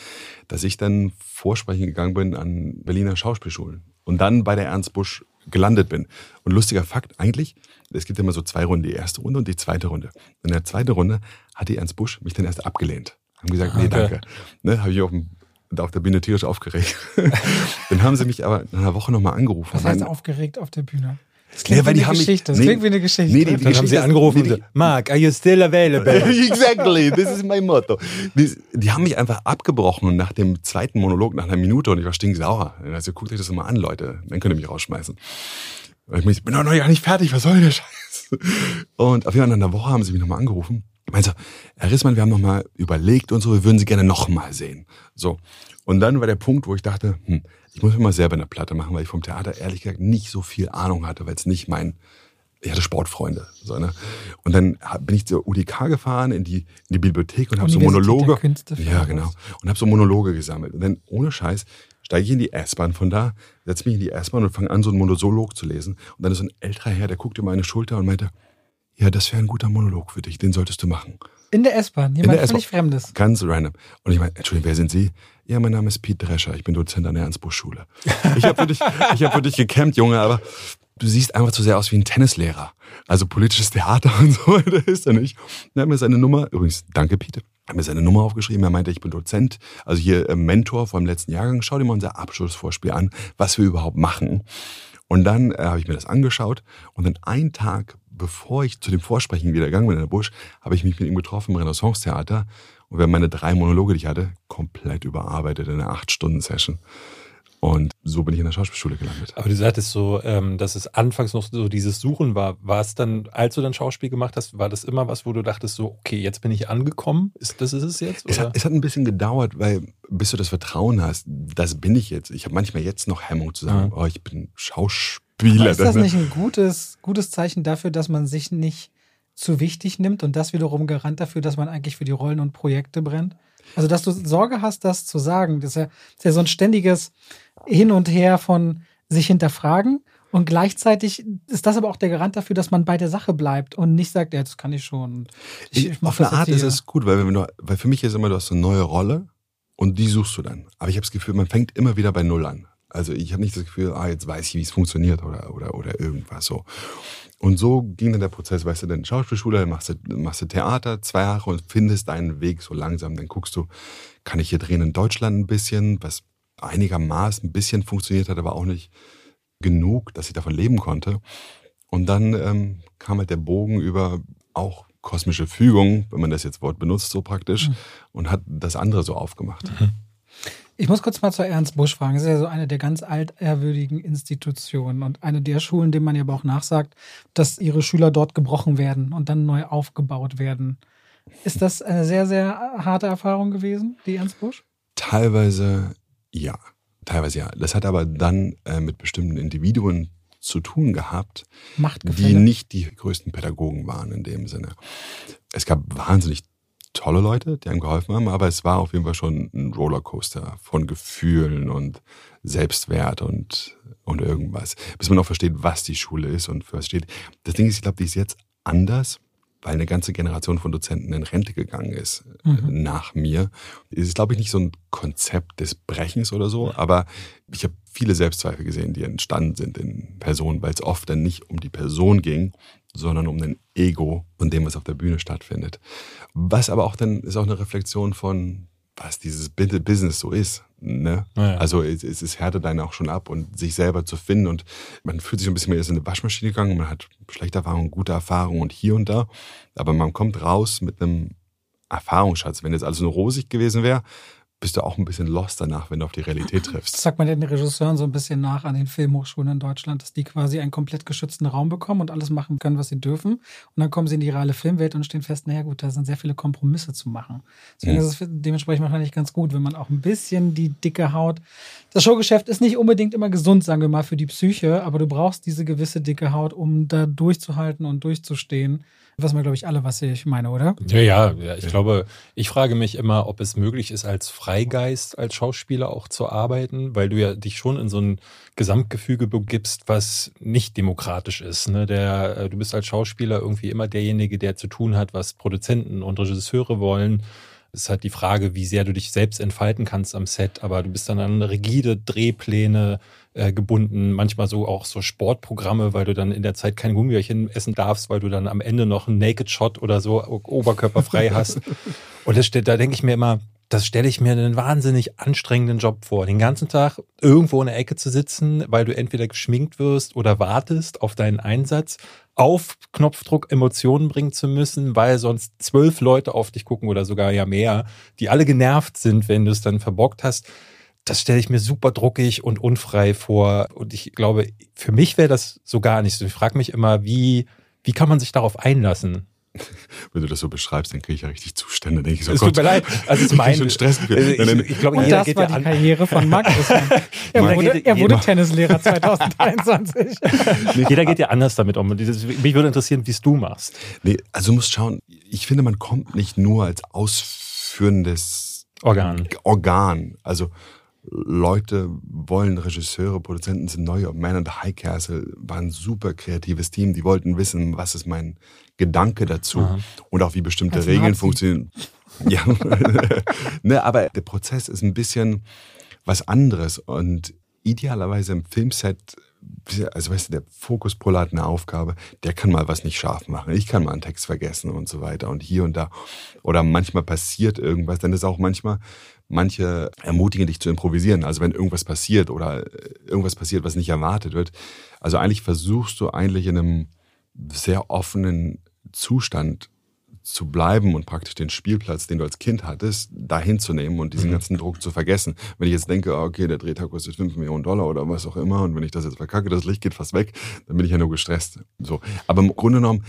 Speaker 3: dass ich dann vorsprechen gegangen bin an Berliner Schauspielschulen und dann bei der Ernst Busch gelandet bin. Und lustiger Fakt eigentlich, es gibt immer so zwei Runden, die erste Runde und die zweite Runde. In der zweiten Runde hat die Ernst Busch mich dann erst abgelehnt. Haben gesagt, nee, danke. Ne, habe ich auf, dem, auf der Bühne tierisch aufgeregt. <laughs> dann haben sie mich aber in einer Woche nochmal angerufen.
Speaker 1: Was heißt aufgeregt auf der Bühne?
Speaker 3: Das klingt, nee, wie, eine Geschichte.
Speaker 1: das nee, klingt wie eine Geschichte. Nee,
Speaker 2: die, die dann haben sie angerufen nee, die, Mark, are you still available? <laughs>
Speaker 3: exactly, this is my motto. Die, die, haben mich einfach abgebrochen nach dem zweiten Monolog, nach einer Minute und ich war stinksauer. Also guckt euch das mal an, Leute, dann könnt ihr mich rausschmeißen. Ich bin doch noch gar nicht fertig, was soll der Scheiß? Und auf jeden Fall in einer Woche haben sie mich nochmal angerufen. Ich meinte so, Herr Rissmann, wir haben nochmal überlegt und so, wir würden Sie gerne nochmal sehen. So. Und dann war der Punkt, wo ich dachte, hm, ich muss mir mal selber eine Platte machen, weil ich vom Theater ehrlich gesagt nicht so viel Ahnung hatte, weil es nicht mein, ich hatte Sportfreunde. So, ne? Und dann bin ich zur UDK gefahren in die, in die Bibliothek und habe so Monologe. ja, genau. Und habe so Monologe gesammelt. Und dann ohne Scheiß steige ich in die S-Bahn von da, setze mich in die S-Bahn und fange an, so einen Monolog zu lesen. Und dann ist so ein älterer Herr, der guckte über meine Schulter und meinte, ja, das wäre ein guter Monolog für dich, den solltest du machen.
Speaker 1: In der S-Bahn, jemand völlig Fremdes.
Speaker 3: Ganz random. Und ich meine, Entschuldigung, wer sind Sie? Ja, mein Name ist Pete Drescher, ich bin Dozent an der Ernst-Busch-Schule. Ich habe für, dich, ich hab für dich gecampt, Junge, aber du siehst einfach zu sehr aus wie ein Tennislehrer. Also politisches Theater <laughs> und so das ist er nicht. Er hat mir seine Nummer, übrigens, danke er hat mir seine Nummer aufgeschrieben. Er meinte, ich bin Dozent, also hier äh, Mentor vom letzten Jahrgang. Schau dir mal unser Abschlussvorspiel an, was wir überhaupt machen. Und dann äh, habe ich mir das angeschaut und dann einen Tag bevor ich zu dem Vorsprechen wieder gegangen bin in der Busch, habe ich mich mit ihm getroffen im Renaissance-Theater und wir haben meine drei Monologe, die ich hatte, komplett überarbeitet in einer acht Stunden Session. Und so bin ich in der Schauspielschule gelandet.
Speaker 2: Aber du sagtest so, ähm, dass es anfangs noch so dieses Suchen war. War es dann, als du dann Schauspiel gemacht hast, war das immer was, wo du dachtest so, okay, jetzt bin ich angekommen? Ist, das ist es jetzt?
Speaker 3: Es hat, es hat, ein bisschen gedauert, weil bis du das Vertrauen hast, das bin ich jetzt. Ich habe manchmal jetzt noch Hemmung zu sagen, ja. oh, ich bin Schauspieler.
Speaker 1: Spieler. ist das nicht ein gutes, gutes Zeichen dafür, dass man sich nicht zu wichtig nimmt und das wiederum Garant dafür, dass man eigentlich für die Rollen und Projekte brennt? Also, dass du Sorge hast, das zu sagen, das ist ja, das ist ja so ein ständiges Hin und Her von sich hinterfragen und gleichzeitig ist das aber auch der Garant dafür, dass man bei der Sache bleibt und nicht sagt, ja, das kann ich schon.
Speaker 3: Ich, ich auf eine Art ist es gut, weil, wenn du, weil für mich ist immer, du hast eine neue Rolle und die suchst du dann. Aber ich habe das Gefühl, man fängt immer wieder bei Null an. Also ich habe nicht das Gefühl, ah, jetzt weiß ich, wie es funktioniert oder, oder, oder irgendwas so. Und so ging dann der Prozess, weißt du, dann Schauspielschule, dann machst du, machst du Theater zwei Jahre und findest deinen Weg so langsam. Dann guckst du, kann ich hier drehen in Deutschland ein bisschen, was einigermaßen ein bisschen funktioniert hat, aber auch nicht genug, dass ich davon leben konnte. Und dann ähm, kam halt der Bogen über auch kosmische Fügung, wenn man das jetzt Wort benutzt, so praktisch, mhm. und hat das andere so aufgemacht. Mhm.
Speaker 1: Ich muss kurz mal zu Ernst Busch fragen. Das ist ja so eine der ganz altehrwürdigen Institutionen und eine der Schulen, denen man ja aber auch nachsagt, dass ihre Schüler dort gebrochen werden und dann neu aufgebaut werden. Ist das eine sehr, sehr harte Erfahrung gewesen, die Ernst Busch?
Speaker 3: Teilweise ja. Teilweise ja. Das hat aber dann äh, mit bestimmten Individuen zu tun gehabt, die nicht die größten Pädagogen waren in dem Sinne. Es gab wahnsinnig tolle Leute, die einem geholfen haben, aber es war auf jeden Fall schon ein Rollercoaster von Gefühlen und Selbstwert und, und irgendwas. Bis man auch versteht, was die Schule ist und versteht. Das Ding ist, ich glaube, die ist jetzt anders, weil eine ganze Generation von Dozenten in Rente gegangen ist mhm. nach mir. Es ist, glaube ich, nicht so ein Konzept des Brechens oder so, aber ich habe viele Selbstzweifel gesehen, die entstanden sind in Personen, weil es oft dann nicht um die Person ging, sondern um den Ego und dem, was auf der Bühne stattfindet. Was aber auch dann ist auch eine Reflexion von, was dieses Business so ist. Ne?
Speaker 2: Ja.
Speaker 3: Also es, es härtet einen auch schon ab und sich selber zu finden und man fühlt sich ein bisschen mehr ist in eine Waschmaschine gegangen, man hat schlechte Erfahrungen, gute Erfahrungen und hier und da, aber man kommt raus mit einem Erfahrungsschatz. Wenn jetzt alles nur rosig gewesen wäre, bist du auch ein bisschen lost danach, wenn du auf die Realität
Speaker 1: Das
Speaker 3: triffst.
Speaker 1: sagt man den Regisseuren so ein bisschen nach an den Filmhochschulen in Deutschland, dass die quasi einen komplett geschützten Raum bekommen und alles machen können, was sie dürfen. Und dann kommen sie in die reale Filmwelt und stehen fest, naja gut, da sind sehr viele Kompromisse zu machen. Deswegen
Speaker 3: Mhm.
Speaker 1: ist es dementsprechend wahrscheinlich ganz gut, wenn man auch ein bisschen die dicke Haut. Das Showgeschäft ist nicht unbedingt immer gesund, sagen wir mal, für die Psyche, aber du brauchst diese gewisse dicke Haut, um da durchzuhalten und durchzustehen. Was wir, glaube ich, alle, was ich meine, oder?
Speaker 2: Ja, ja, ja, ich glaube, ich frage mich immer, ob es möglich ist, als Freigeist, als Schauspieler auch zu arbeiten, weil du ja dich schon in so ein Gesamtgefüge begibst, was nicht demokratisch ist. Ne? Der, äh, du bist als Schauspieler irgendwie immer derjenige, der zu tun hat, was Produzenten und Regisseure wollen. Es ist halt die Frage, wie sehr du dich selbst entfalten kannst am Set, aber du bist dann an rigide Drehpläne äh, gebunden, manchmal so auch so Sportprogramme, weil du dann in der Zeit kein Gummibärchen essen darfst, weil du dann am Ende noch einen Naked Shot oder so oberkörperfrei <laughs> hast. Und das, da denke ich mir immer, das stelle ich mir einen wahnsinnig anstrengenden Job vor, den ganzen Tag irgendwo in der Ecke zu sitzen, weil du entweder geschminkt wirst oder wartest auf deinen Einsatz, auf Knopfdruck Emotionen bringen zu müssen, weil sonst zwölf Leute auf dich gucken oder sogar ja mehr, die alle genervt sind, wenn du es dann verbockt hast. Das stelle ich mir super druckig und unfrei vor. Und ich glaube, für mich wäre das so gar nicht so. Ich frage mich immer, wie, wie kann man sich darauf einlassen? <laughs>
Speaker 3: Wenn du das so beschreibst, dann kriege ich ja richtig Zustände. Denke ich so,
Speaker 2: Es tut mir leid. <laughs> Also es mein,
Speaker 3: schon Stress.
Speaker 2: Also ich, ich glaube,
Speaker 1: Und
Speaker 2: jeder
Speaker 1: das
Speaker 2: geht
Speaker 1: war
Speaker 2: ja
Speaker 1: die
Speaker 2: an.
Speaker 1: Karriere von Rissmann. <laughs> Er wurde, er wurde Tennislehrer 2023.
Speaker 2: Jeder geht ja anders damit um. Mich würde interessieren, wie es du machst.
Speaker 3: Nee, also du musst schauen, ich finde, man kommt nicht nur als ausführendes
Speaker 2: Organ.
Speaker 3: Organ. Also Leute wollen, Regisseure, Produzenten sind neu. Man und High Castle war ein super kreatives Team. Die wollten wissen, was ist mein Gedanke dazu
Speaker 2: Aha.
Speaker 3: und auch wie bestimmte
Speaker 1: Als
Speaker 3: Regeln funktionieren. <laughs> Ja, <laughs> ne, aber der Prozess ist ein bisschen was anderes und idealerweise im Filmset, also weißt du, der Fokuspuller hat eine Aufgabe, der kann mal was nicht scharf machen. Ich kann mal einen Text vergessen und so weiter und hier und da. Oder manchmal passiert irgendwas, dann ist auch manchmal, manche ermutigen dich zu improvisieren. Also wenn irgendwas passiert oder äh, irgendwas passiert, was nicht erwartet wird. Also eigentlich versuchst du eigentlich in einem sehr offenen Zustand zu bleiben und praktisch den Spielplatz, den du als Kind hattest, dahin zu nehmen und diesen
Speaker 2: Mhm.
Speaker 3: ganzen Druck zu vergessen. Wenn ich jetzt denke, ah, okay, der Drehtag kostet 5 Millionen Dollar oder was auch immer und wenn ich das jetzt verkacke, das Licht geht fast weg, dann bin ich ja nur gestresst. So. Aber im Grunde genommen,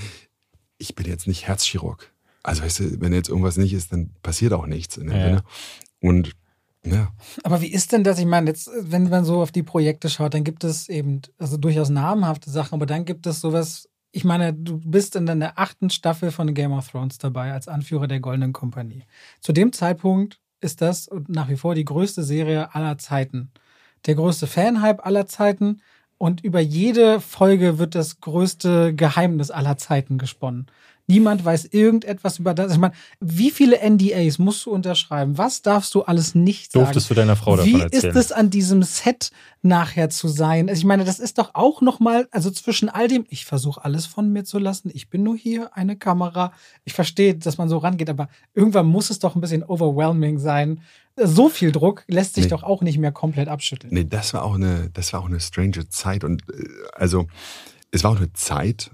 Speaker 3: ich bin jetzt nicht Herzchirurg. Also weißt du, wenn jetzt irgendwas nicht ist, dann passiert auch nichts in dem
Speaker 2: Ja.
Speaker 3: Und ja,
Speaker 1: Aber wie ist denn das? Ich meine, jetzt, wenn man so auf die Projekte schaut, dann gibt es eben also durchaus namhafte Sachen, aber dann gibt es sowas. Ich meine, du bist in der achten Staffel von Game of Thrones dabei als Anführer der Goldenen Kompanie. Zu dem Zeitpunkt ist das nach wie vor die größte Serie aller Zeiten. Der größte Fanhype aller Zeiten und über jede Folge wird das größte Geheimnis aller Zeiten gesponnen. Niemand weiß irgendetwas über das. Ich meine, wie viele NDAs musst du unterschreiben? Was darfst du alles nicht sagen?
Speaker 2: Durftest du deiner Frau davon
Speaker 1: Wie
Speaker 2: erzählen?
Speaker 1: ist es an diesem Set nachher zu sein? Also ich meine, das ist doch auch noch mal, also zwischen all dem, ich versuche alles von mir zu lassen, ich bin nur hier, eine Kamera. Ich verstehe, dass man so rangeht, aber irgendwann muss es doch ein bisschen overwhelming sein. So viel Druck lässt sich
Speaker 3: Nee.
Speaker 1: doch auch nicht mehr komplett abschütteln.
Speaker 3: Nee, das war auch eine, das war auch eine strange Zeit und äh, also es war auch eine Zeit,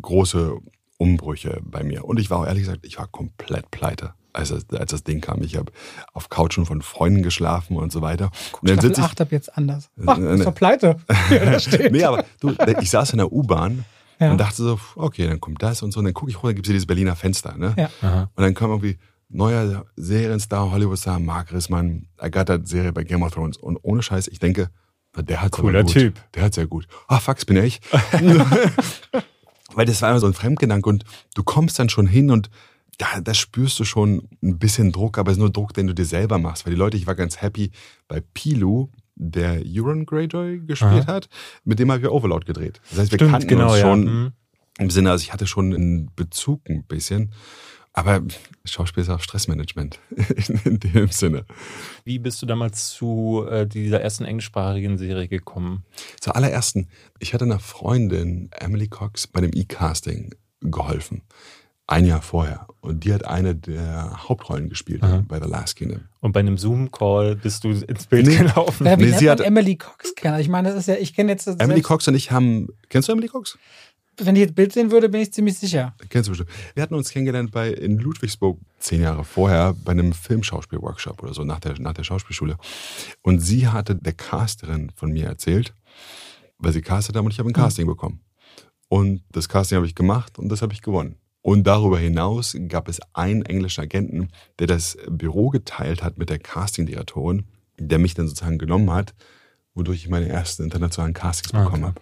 Speaker 3: große Umbrüche bei mir und ich war auch ehrlich gesagt, ich war komplett pleite. Als, das- als das Ding kam, ich habe auf Couchen von Freunden geschlafen und so weiter. Und dann
Speaker 1: Staffel
Speaker 3: sitze ich,
Speaker 1: 8 ab jetzt anders. Ach,
Speaker 3: Äh,
Speaker 1: ist doch pleite. <laughs>
Speaker 3: Nee, aber du, ich saß in der U-Bahn
Speaker 1: Ja.
Speaker 3: und dachte so, okay, dann kommt das und so. Und dann gucke ich runter, gibt es hier dieses Berliner Fenster. Ne?
Speaker 1: Ja.
Speaker 3: Und dann kam irgendwie neuer Serienstar, Hollywood-Star, Mark Rissmann, Agatha-Serie bei Game of Thrones. Und ohne Scheiß, ich denke, der hat's
Speaker 2: Cooler
Speaker 3: gut.
Speaker 2: Typ.
Speaker 3: Der hat's ja gut. Ah, fuck, das bin ich. <laughs> <laughs> Weil das war immer so ein Fremdgedanke und du kommst dann schon hin und da, da spürst du schon ein bisschen Druck, aber es ist nur Druck, den du dir selber machst. Weil die Leute, ich war ganz happy bei Pilu, der Euron Greyjoy gespielt hat, mit dem habe ich Overlord gedreht. Das heißt, wir
Speaker 2: Stimmt,
Speaker 3: kannten
Speaker 2: genau,
Speaker 3: uns
Speaker 2: ja.
Speaker 3: schon
Speaker 2: Mhm.
Speaker 3: im Sinne, also ich hatte schon einen Bezug ein bisschen. Aber Schauspiel ist auch Stressmanagement <laughs> in dem Sinne.
Speaker 2: Wie bist du damals zu äh, dieser ersten englischsprachigen Serie gekommen?
Speaker 3: Zur allerersten, ich hatte einer Freundin, Emily Cox, bei dem E-Casting geholfen. Ein Jahr vorher. Und die hat eine der Hauptrollen gespielt
Speaker 2: Aha.
Speaker 3: bei The Last Kingdom.
Speaker 2: Und bei einem Zoom-Call bist du ins Bild
Speaker 3: Nee.
Speaker 2: gelaufen.
Speaker 1: Ja, wie
Speaker 3: Nee, sie hat-
Speaker 1: Emily Cox kennen? Ich meine, das ist ja, ich kenne jetzt
Speaker 3: Emily Cox und ich haben. Kennst du Emily Cox?
Speaker 1: Wenn ich jetzt Bild sehen würde, bin ich ziemlich sicher.
Speaker 3: Kennst du bestimmt. Wir hatten uns kennengelernt bei, in Ludwigsburg zehn Jahre vorher bei einem Filmschauspiel-Workshop oder so nach der, nach der Schauspielschule. Und sie hatte der Casterin von mir erzählt, weil sie castet haben und ich habe ein Casting bekommen. Und das Casting habe ich gemacht und das habe ich gewonnen. Und darüber hinaus gab es einen englischen Agenten, der das Büro geteilt hat mit der Castingdirektorin, der mich dann sozusagen genommen hat, wodurch ich meine ersten internationalen Castings
Speaker 2: Ah,
Speaker 3: bekommen
Speaker 2: okay.
Speaker 3: habe.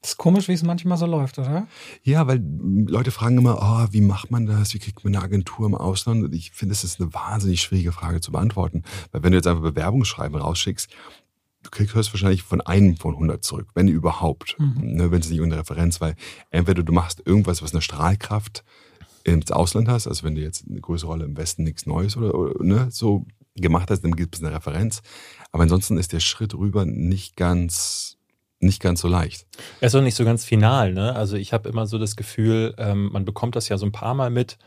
Speaker 1: Das ist komisch, wie es manchmal so läuft, oder?
Speaker 3: Ja, weil Leute fragen immer, oh, wie macht man das? Wie kriegt man eine Agentur im Ausland? Und ich finde, es ist eine wahnsinnig schwierige Frage zu beantworten. Weil wenn du jetzt einfach Bewerbungsschreiben rausschickst, du kriegst höchstwahrscheinlich von einem von 100 zurück, wenn überhaupt.
Speaker 1: Mhm.
Speaker 3: Ne, wenn es nicht irgendeine Referenz, weil entweder du machst irgendwas, was eine Strahlkraft ins Ausland hast, also wenn du jetzt eine größere Rolle im Westen nichts Neues oder, oder ne, so gemacht hast, dann gibt es eine Referenz. Aber ansonsten ist der Schritt rüber nicht ganz, nicht ganz so leicht.
Speaker 2: Er ist auch nicht so ganz final, ne? Also ich habe immer so das Gefühl, ähm, man bekommt das ja so ein paar Mal mit.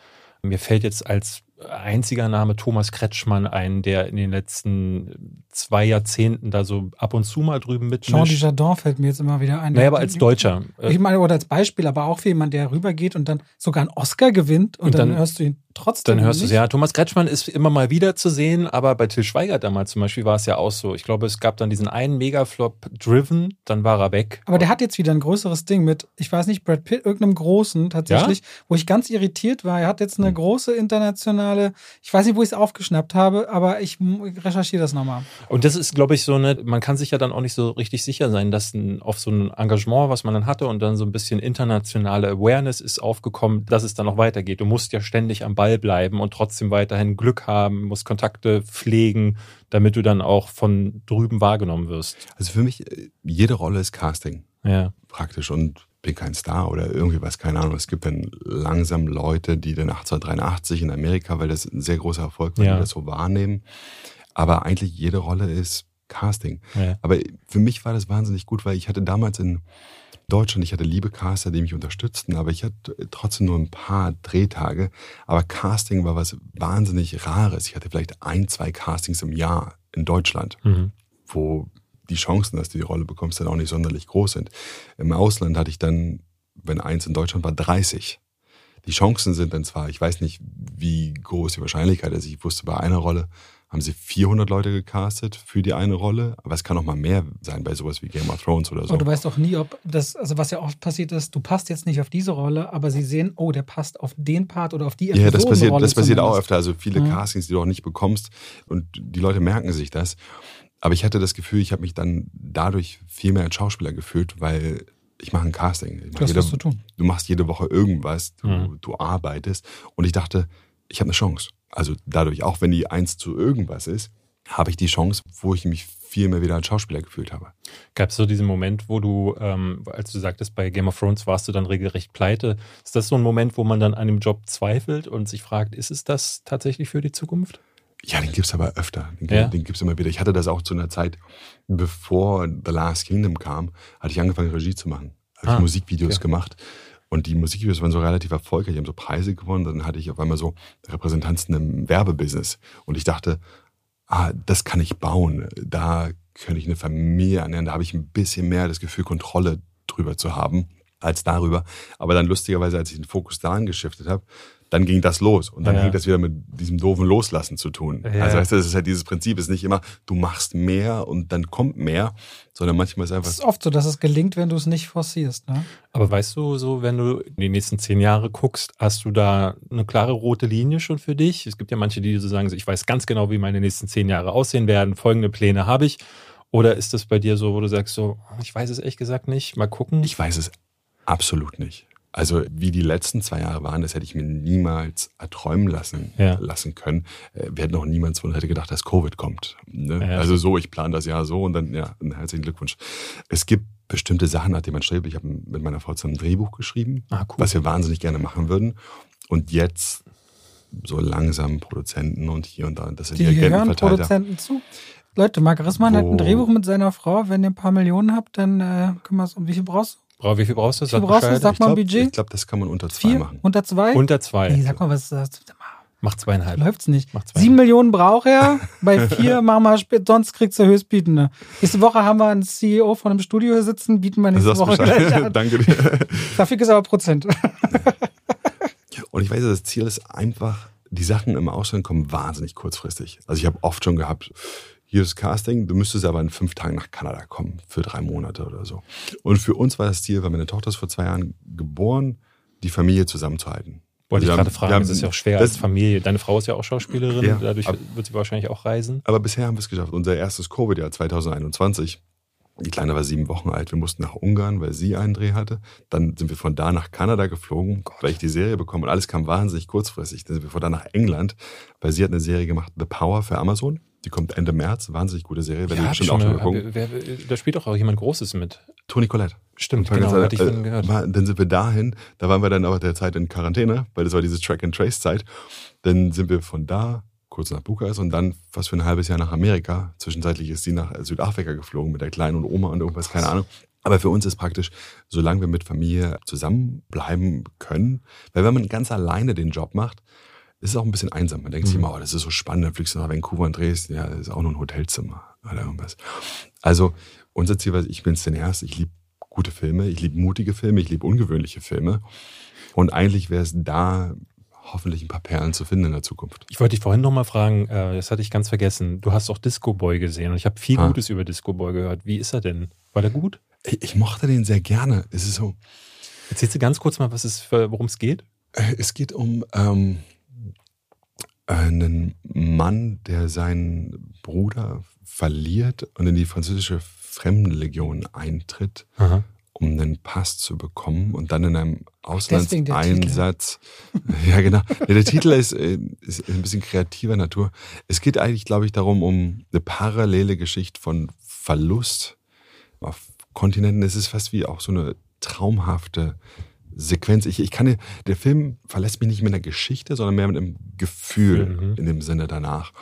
Speaker 2: Mir fällt jetzt als einziger Name Thomas Kretschmann ein, der in den letzten zwei Jahrzehnten da so ab und zu mal drüben
Speaker 1: Jean
Speaker 2: mitmischt.
Speaker 1: Dujardin fällt mir jetzt immer wieder ein.
Speaker 2: Naja, aber als Deutscher. Äh,
Speaker 1: Ich meine, oder als Beispiel, aber auch für jemanden, der rübergeht und dann sogar einen Oscar gewinnt und,
Speaker 2: Und
Speaker 1: dann,
Speaker 2: dann-
Speaker 1: hörst du ihn trotzdem
Speaker 2: Dann hörst du es, ja. Thomas Kretschmann ist immer mal wieder zu sehen, aber bei Till Schweiger damals zum Beispiel war es ja auch so. Ich glaube, es gab dann diesen einen Megaflop Driven, dann war er weg.
Speaker 1: Aber der hat jetzt wieder ein größeres Ding mit, ich weiß nicht, Brad Pitt, irgendeinem großen tatsächlich, wo ich ganz irritiert war. Er hat jetzt eine
Speaker 2: Hm.
Speaker 1: große internationale, ich weiß nicht, wo ich es aufgeschnappt habe, aber ich recherchiere das nochmal.
Speaker 2: Und das ist, glaube ich, so eine, man kann sich ja dann auch nicht so richtig sicher sein, dass ein, auf so ein Engagement, was man dann hatte und dann so ein bisschen internationale Awareness ist aufgekommen, dass es dann noch weitergeht. Du musst ja ständig am Ball bleiben und trotzdem weiterhin Glück haben, musst Kontakte pflegen, damit du dann auch von drüben wahrgenommen wirst.
Speaker 3: Also für mich, äh, jede Rolle ist Casting.
Speaker 2: Ja.
Speaker 3: praktisch und bin kein Star oder irgendwie was, keine Ahnung. Es gibt dann langsam Leute, die dann 1883 in Amerika, weil das ein sehr großer Erfolg war,
Speaker 2: Ja.
Speaker 3: die das so wahrnehmen. Aber eigentlich jede Rolle ist Casting.
Speaker 2: ja.
Speaker 3: Aber für mich war das wahnsinnig gut, weil ich hatte damals in Deutschland, ich hatte liebe Caster, die mich unterstützten, aber ich hatte trotzdem nur ein paar Drehtage. Aber Casting war was wahnsinnig Rares. Ich hatte vielleicht ein, zwei Castings im Jahr in Deutschland
Speaker 2: Mhm.
Speaker 3: wo die Chancen, dass du die Rolle bekommst, dann auch nicht sonderlich groß sind. Im Ausland hatte ich dann, wenn eins in Deutschland war, 30. Die Chancen sind dann zwar, ich weiß nicht, wie groß die Wahrscheinlichkeit ist. Ich wusste, bei einer Rolle haben sie 400 Leute gecastet für die eine Rolle, aber es kann auch mal mehr sein bei sowas wie Game of Thrones oder so.
Speaker 1: Und du weißt auch nie, ob das, also was ja oft passiert ist, du passt jetzt nicht auf diese Rolle, aber sie sehen, oh, der passt auf den Part oder auf die
Speaker 3: Ja, das passiert,
Speaker 1: Episodenrolle
Speaker 3: das passiert auch öfter. Also viele
Speaker 1: Ja.
Speaker 3: Castings, die du auch nicht bekommst und die Leute merken sich das. Aber ich hatte das Gefühl, ich habe mich dann dadurch viel mehr als Schauspieler gefühlt, weil ich mache ein Casting. Ich
Speaker 1: Du
Speaker 3: mache jede,
Speaker 1: zu tun.
Speaker 3: du machst jede Woche irgendwas, du,
Speaker 2: Mhm.
Speaker 3: du arbeitest. Und ich dachte, ich habe eine Chance. Also dadurch, auch wenn die eins zu irgendwas ist, habe ich die Chance, wo ich mich viel mehr wieder als Schauspieler gefühlt habe.
Speaker 2: Gab es so diesen Moment, wo du, ähm, als du sagtest, bei Game of Thrones warst du dann regelrecht pleite. Ist das so ein Moment, wo man dann an dem Job zweifelt und sich fragt, ist es das tatsächlich für die Zukunft?
Speaker 3: Ja, den gibt's aber öfter. Den,
Speaker 2: Ja?
Speaker 3: den gibt's immer wieder. Ich hatte das auch zu einer Zeit, bevor The Last Kingdom kam, hatte ich angefangen, Regie zu machen. Habe ich
Speaker 2: Ah,
Speaker 3: Musikvideos
Speaker 2: okay.
Speaker 3: gemacht. Und die Musikvideos waren so relativ erfolgreich, die haben so Preise gewonnen. Dann hatte ich auf einmal so Repräsentanzen im Werbebusiness. Und ich dachte, ah, das kann ich bauen. Da könnte ich eine Familie ernähren. Da habe ich ein bisschen mehr das Gefühl, Kontrolle drüber zu haben als darüber. Aber dann lustigerweise, als ich den Fokus daran geschiftet habe, dann ging das los. Und dann
Speaker 2: Ja.
Speaker 3: hängt das wieder mit diesem doofen Loslassen zu tun.
Speaker 2: Ja.
Speaker 3: Also weißt du, das ist halt dieses Prinzip, ist nicht immer, du machst mehr und dann kommt mehr, sondern manchmal ist einfach,
Speaker 1: Es ist oft so, dass es gelingt, wenn du es nicht forcierst. Ne?
Speaker 2: Aber weißt du, so wenn du in die nächsten zehn Jahre guckst, hast du da eine klare rote Linie schon für dich? Es gibt ja manche, die so sagen, so, ich weiß ganz genau, wie meine nächsten zehn Jahre aussehen werden, folgende Pläne habe ich. Oder ist das bei dir so, wo du sagst, so, ich weiß es ehrlich gesagt nicht, mal gucken?
Speaker 3: ich weiß es absolut nicht. Also wie die letzten zwei Jahre waren, das hätte ich mir niemals erträumen lassen,
Speaker 2: Ja.
Speaker 3: lassen können. Äh, Wir hätten auch niemand von hätte gedacht, dass Covid kommt. Ne?
Speaker 2: Ja.
Speaker 3: Also so, ich plane das Jahr so und dann, ja, einen herzlichen Glückwunsch. Es gibt bestimmte Sachen, nach denen man strebt. Ich habe mit meiner Frau zusammen ein Drehbuch geschrieben,
Speaker 2: Ah, cool.
Speaker 3: was wir wahnsinnig gerne machen würden. Und jetzt so langsam Produzenten und hier und da, das sind die,
Speaker 1: Die hören. Produzenten zu. Leute, Marc Rissmann hat ein Drehbuch mit seiner Frau. Wenn ihr ein paar Millionen habt, dann äh, können wir es. Um wie viel brauchst du?
Speaker 2: Wie viel brauchst du? Sag
Speaker 1: brauchst du? Sag mal ein
Speaker 3: Ich
Speaker 1: Budget.
Speaker 3: glaube, das kann man unter zwei
Speaker 1: Vier?
Speaker 3: machen.
Speaker 1: Unter zwei?
Speaker 2: Unter zwei.
Speaker 1: Hey, sag mal, was ist das?
Speaker 2: Mach zweieinhalb.
Speaker 1: Läuft's nicht. Sieben Millionen braucht er. <laughs> Bei vier machen wir spät, sonst kriegst du Höchstbietende. Nächste Woche haben wir einen CEO von einem Studio hier sitzen, bieten wir nächste Woche gleich
Speaker 3: Bescheid.
Speaker 1: an. <laughs>
Speaker 3: Danke dir. <laughs>
Speaker 1: Dafür ist aber Prozent.
Speaker 3: Und ich weiß, das Ziel ist einfach, die Sachen im Ausland kommen wahnsinnig kurzfristig. Also ich habe oft schon gehabt, hier ist Casting, du müsstest aber in fünf Tagen nach Kanada kommen, für drei Monate oder so. Und für uns war das Ziel, weil meine Tochter ist vor zwei Jahren geboren, die Familie zusammenzuhalten.
Speaker 2: Wollte ich
Speaker 3: Wir
Speaker 2: gerade
Speaker 3: haben-
Speaker 2: fragen,
Speaker 3: haben-
Speaker 2: es ist ja auch schwer
Speaker 3: das-
Speaker 2: als Familie. Deine Frau ist ja auch Schauspielerin,
Speaker 3: Ja,
Speaker 2: dadurch
Speaker 3: ab-
Speaker 2: wird sie wahrscheinlich auch reisen.
Speaker 3: Aber bisher haben wir es geschafft. Unser erstes Covid-Jahr 2021. Die Kleine war sieben Wochen alt. Wir mussten nach Ungarn, weil sie einen Dreh hatte. Dann sind wir von da nach Kanada geflogen, weil ich die Serie bekommen und alles kam wahnsinnig kurzfristig. Dann sind wir von da nach England, weil sie hat eine Serie gemacht, The Power für Amazon. Die kommt Ende März. Wahnsinnig gute Serie. Ich
Speaker 2: hab
Speaker 3: bestimmt
Speaker 2: schon
Speaker 3: auch
Speaker 2: mal-
Speaker 3: gucken.
Speaker 2: hab- wer- da spielt auch jemand Großes mit.
Speaker 3: Toni Collette.
Speaker 2: Stimmt, genau,
Speaker 3: gesagt,
Speaker 2: hatte ich
Speaker 3: äh,
Speaker 2: von gehört.
Speaker 3: war- Dann sind wir dahin, da waren wir dann aber der Zeit in Quarantäne, weil das war diese Track-and-Trace-Zeit. Dann sind wir von da kurz nach Bukarest und dann fast für ein halbes Jahr nach Amerika. Zwischenzeitlich ist sie nach Südafrika geflogen mit der Kleinen und Oma und irgendwas, keine Ahnung. Aber für uns ist praktisch, solange wir mit Familie zusammenbleiben können, weil wenn man ganz alleine den Job macht, ist es auch ein bisschen einsam. Man denkt sich
Speaker 2: Mhm.
Speaker 3: immer, oh, das ist so spannend, dann fliegst du nach Vancouver und drehst, ja, das ist auch nur ein Hotelzimmer oder irgendwas. Also unser Ziel war, ich bin Cineast, ich liebe gute Filme, ich liebe mutige Filme, ich liebe ungewöhnliche Filme. Und eigentlich wäre es da hoffentlich ein paar Perlen zu finden in der Zukunft.
Speaker 2: Ich wollte dich vorhin nochmal fragen, äh, das hatte ich ganz vergessen. Du hast auch Disco Boy gesehen und ich habe viel
Speaker 3: Ah.
Speaker 2: Gutes über Disco Boy gehört. Wie ist er denn? War der gut?
Speaker 3: Ich, ich mochte den sehr gerne. Es ist so,
Speaker 2: Erzählst du ganz kurz mal, was es worum es geht?
Speaker 3: äh, es geht um ähm, einen Mann, der seinen Bruder verliert und in die französische Fremdenlegion eintritt.
Speaker 2: Aha.
Speaker 3: um einen Pass zu bekommen und dann in einem Auslandseinsatz. <laughs> ja, genau. Nee, der Titel ist, äh, ist ein bisschen kreativer Natur. Es geht eigentlich, glaube ich, darum, um eine parallele Geschichte von Verlust auf Kontinenten. Es ist fast wie auch so eine traumhafte Sequenz. Ich, ich kann, dir- der Film verlässt mich nicht mit einer Geschichte, sondern mehr mit einem Gefühl
Speaker 2: Mhm.
Speaker 3: in dem Sinne danach.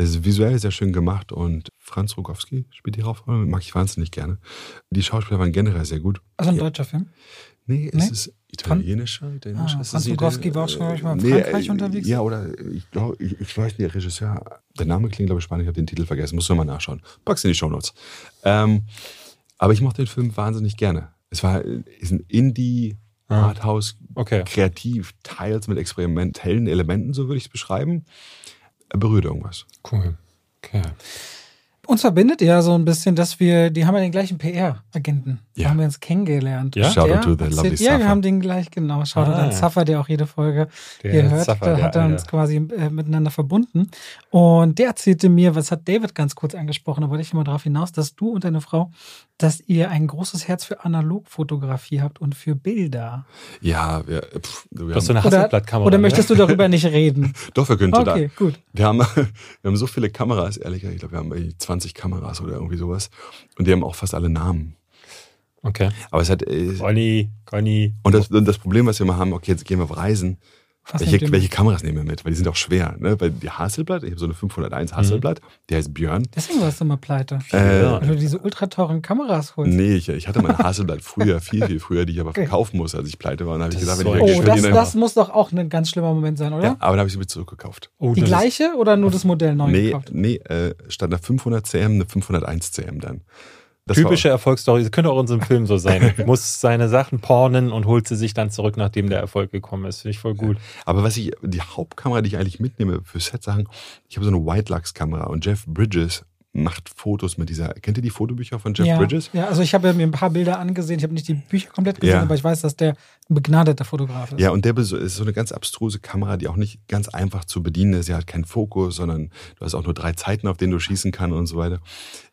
Speaker 3: Es ist visuell sehr schön gemacht und Franz Rogowski spielt die Hauptrolle, mag ich wahnsinnig gerne. Die Schauspieler waren generell sehr gut.
Speaker 1: Also ein
Speaker 3: Ja.
Speaker 1: deutscher Film.
Speaker 3: Nee,
Speaker 1: Nee?
Speaker 3: es ist italienischer. italienischer
Speaker 1: Ah,
Speaker 3: es
Speaker 1: Franz Rogowski war auch schon, ich, mal in
Speaker 3: Nee,
Speaker 1: Frankreich
Speaker 3: äh,
Speaker 1: unterwegs.
Speaker 3: Ja, oder ich glaube, ich, ich weiß nicht, der Regisseur, der Name klingt, glaube ich, spannend, ich habe den Titel vergessen, muss nochmal nachschauen. Pack's in die Shownotes. Ähm, aber ich mochte den Film wahnsinnig gerne. Es war ist ein Indie,
Speaker 2: Ah.
Speaker 3: Arthouse,
Speaker 2: Okay.
Speaker 3: kreativ, teils mit experimentellen Elementen, so würde ich es beschreiben. Er berührt irgendwas.
Speaker 2: Cool. Okay.
Speaker 1: Uns verbindet ja so ein bisschen, dass wir, die haben ja den gleichen PR-Agenten. Da
Speaker 3: Ja.
Speaker 1: haben wir uns kennengelernt.
Speaker 2: Ja?
Speaker 3: Shout
Speaker 1: Der
Speaker 3: out to the
Speaker 1: erzählt-
Speaker 3: lovely
Speaker 1: Ja, wir
Speaker 3: Safa.
Speaker 1: haben den gleich, genau. Schaut
Speaker 2: Ah.
Speaker 1: an Zaffer, der auch jede Folge
Speaker 2: Der
Speaker 1: hier hört. Da
Speaker 2: der
Speaker 1: hat er uns quasi äh, miteinander verbunden. Und der erzählte mir, was hat David ganz kurz angesprochen, da wollte ich mal darauf hinaus, dass du und deine Frau, dass ihr ein großes Herz für Analogfotografie habt und für Bilder.
Speaker 3: Ja, wir, pff, wir
Speaker 2: Du hast so
Speaker 3: haben,
Speaker 2: eine
Speaker 1: Oder,
Speaker 2: Hasselblattkamera.
Speaker 1: oder
Speaker 2: ne?
Speaker 1: möchtest du darüber nicht reden? <laughs>
Speaker 3: doch, wir können total.
Speaker 1: Okay, gut.
Speaker 3: Wir haben, <laughs> wir haben so viele Kameras, ehrlich gesagt, ich glaube, wir haben irgendwie 20 Kameras oder irgendwie sowas. Und die haben auch fast alle Namen.
Speaker 2: Okay.
Speaker 3: Aber es hat, äh,
Speaker 2: Conny, Conny.
Speaker 3: und das, und das Problem, was wir immer haben, okay, jetzt gehen wir auf Reisen.
Speaker 1: Was
Speaker 3: Welche, welche Kameras nehmen wir mit? Weil die sind auch schwer, ne? Weil die Hasselblatt, ich habe so eine 501 Hasselblatt, die heißt Björn.
Speaker 1: Deswegen warst du mal pleite.
Speaker 3: Äh,
Speaker 2: Ja.
Speaker 1: Weil du diese ultra teuren Kameras holst.
Speaker 3: Nee, ich, ich hatte meine Hasselblatt früher, <laughs> viel, viel früher, die ich aber
Speaker 1: Okay.
Speaker 3: verkaufen muss, als ich pleite war. Und dann habe ich
Speaker 2: Das
Speaker 3: gesagt, wenn ich
Speaker 1: Oh, das, das muss doch auch ein ganz schlimmer Moment sein, oder?
Speaker 3: ja, aber dann habe ich sie mit zurückgekauft.
Speaker 2: Oh,
Speaker 1: Die
Speaker 2: ist-
Speaker 1: gleiche oder nur das Modell neu
Speaker 3: Nee,
Speaker 1: gekauft?
Speaker 3: nee, äh, statt einer 500 cm eine 501 cm dann. Das
Speaker 2: Typische Erfolgsstory, das könnte auch in so einem Film so sein. <laughs> Muss seine Sachen pornen und holt sie sich dann zurück, nachdem der Erfolg gekommen ist. Finde ich voll gut.
Speaker 3: Aber was ich, die Hauptkamera, die ich eigentlich mitnehme für Set-Sachen, ich habe so eine White Lux-Kamera und Jeff Bridges macht Fotos mit dieser. Kennt ihr die Fotobücher von Jeff
Speaker 1: ja,
Speaker 3: Bridges?
Speaker 1: ja, also ich habe mir ein paar Bilder angesehen. Ich habe nicht die Bücher komplett gesehen,
Speaker 3: Ja.
Speaker 1: aber ich weiß, dass der ein begnadeter Fotograf ist.
Speaker 3: Ja, und der ist so eine ganz abstruse Kamera, die auch nicht ganz einfach zu bedienen ist. Sie hat keinen Fokus, sondern du hast auch nur drei Zeiten, auf denen du schießen kannst und so weiter.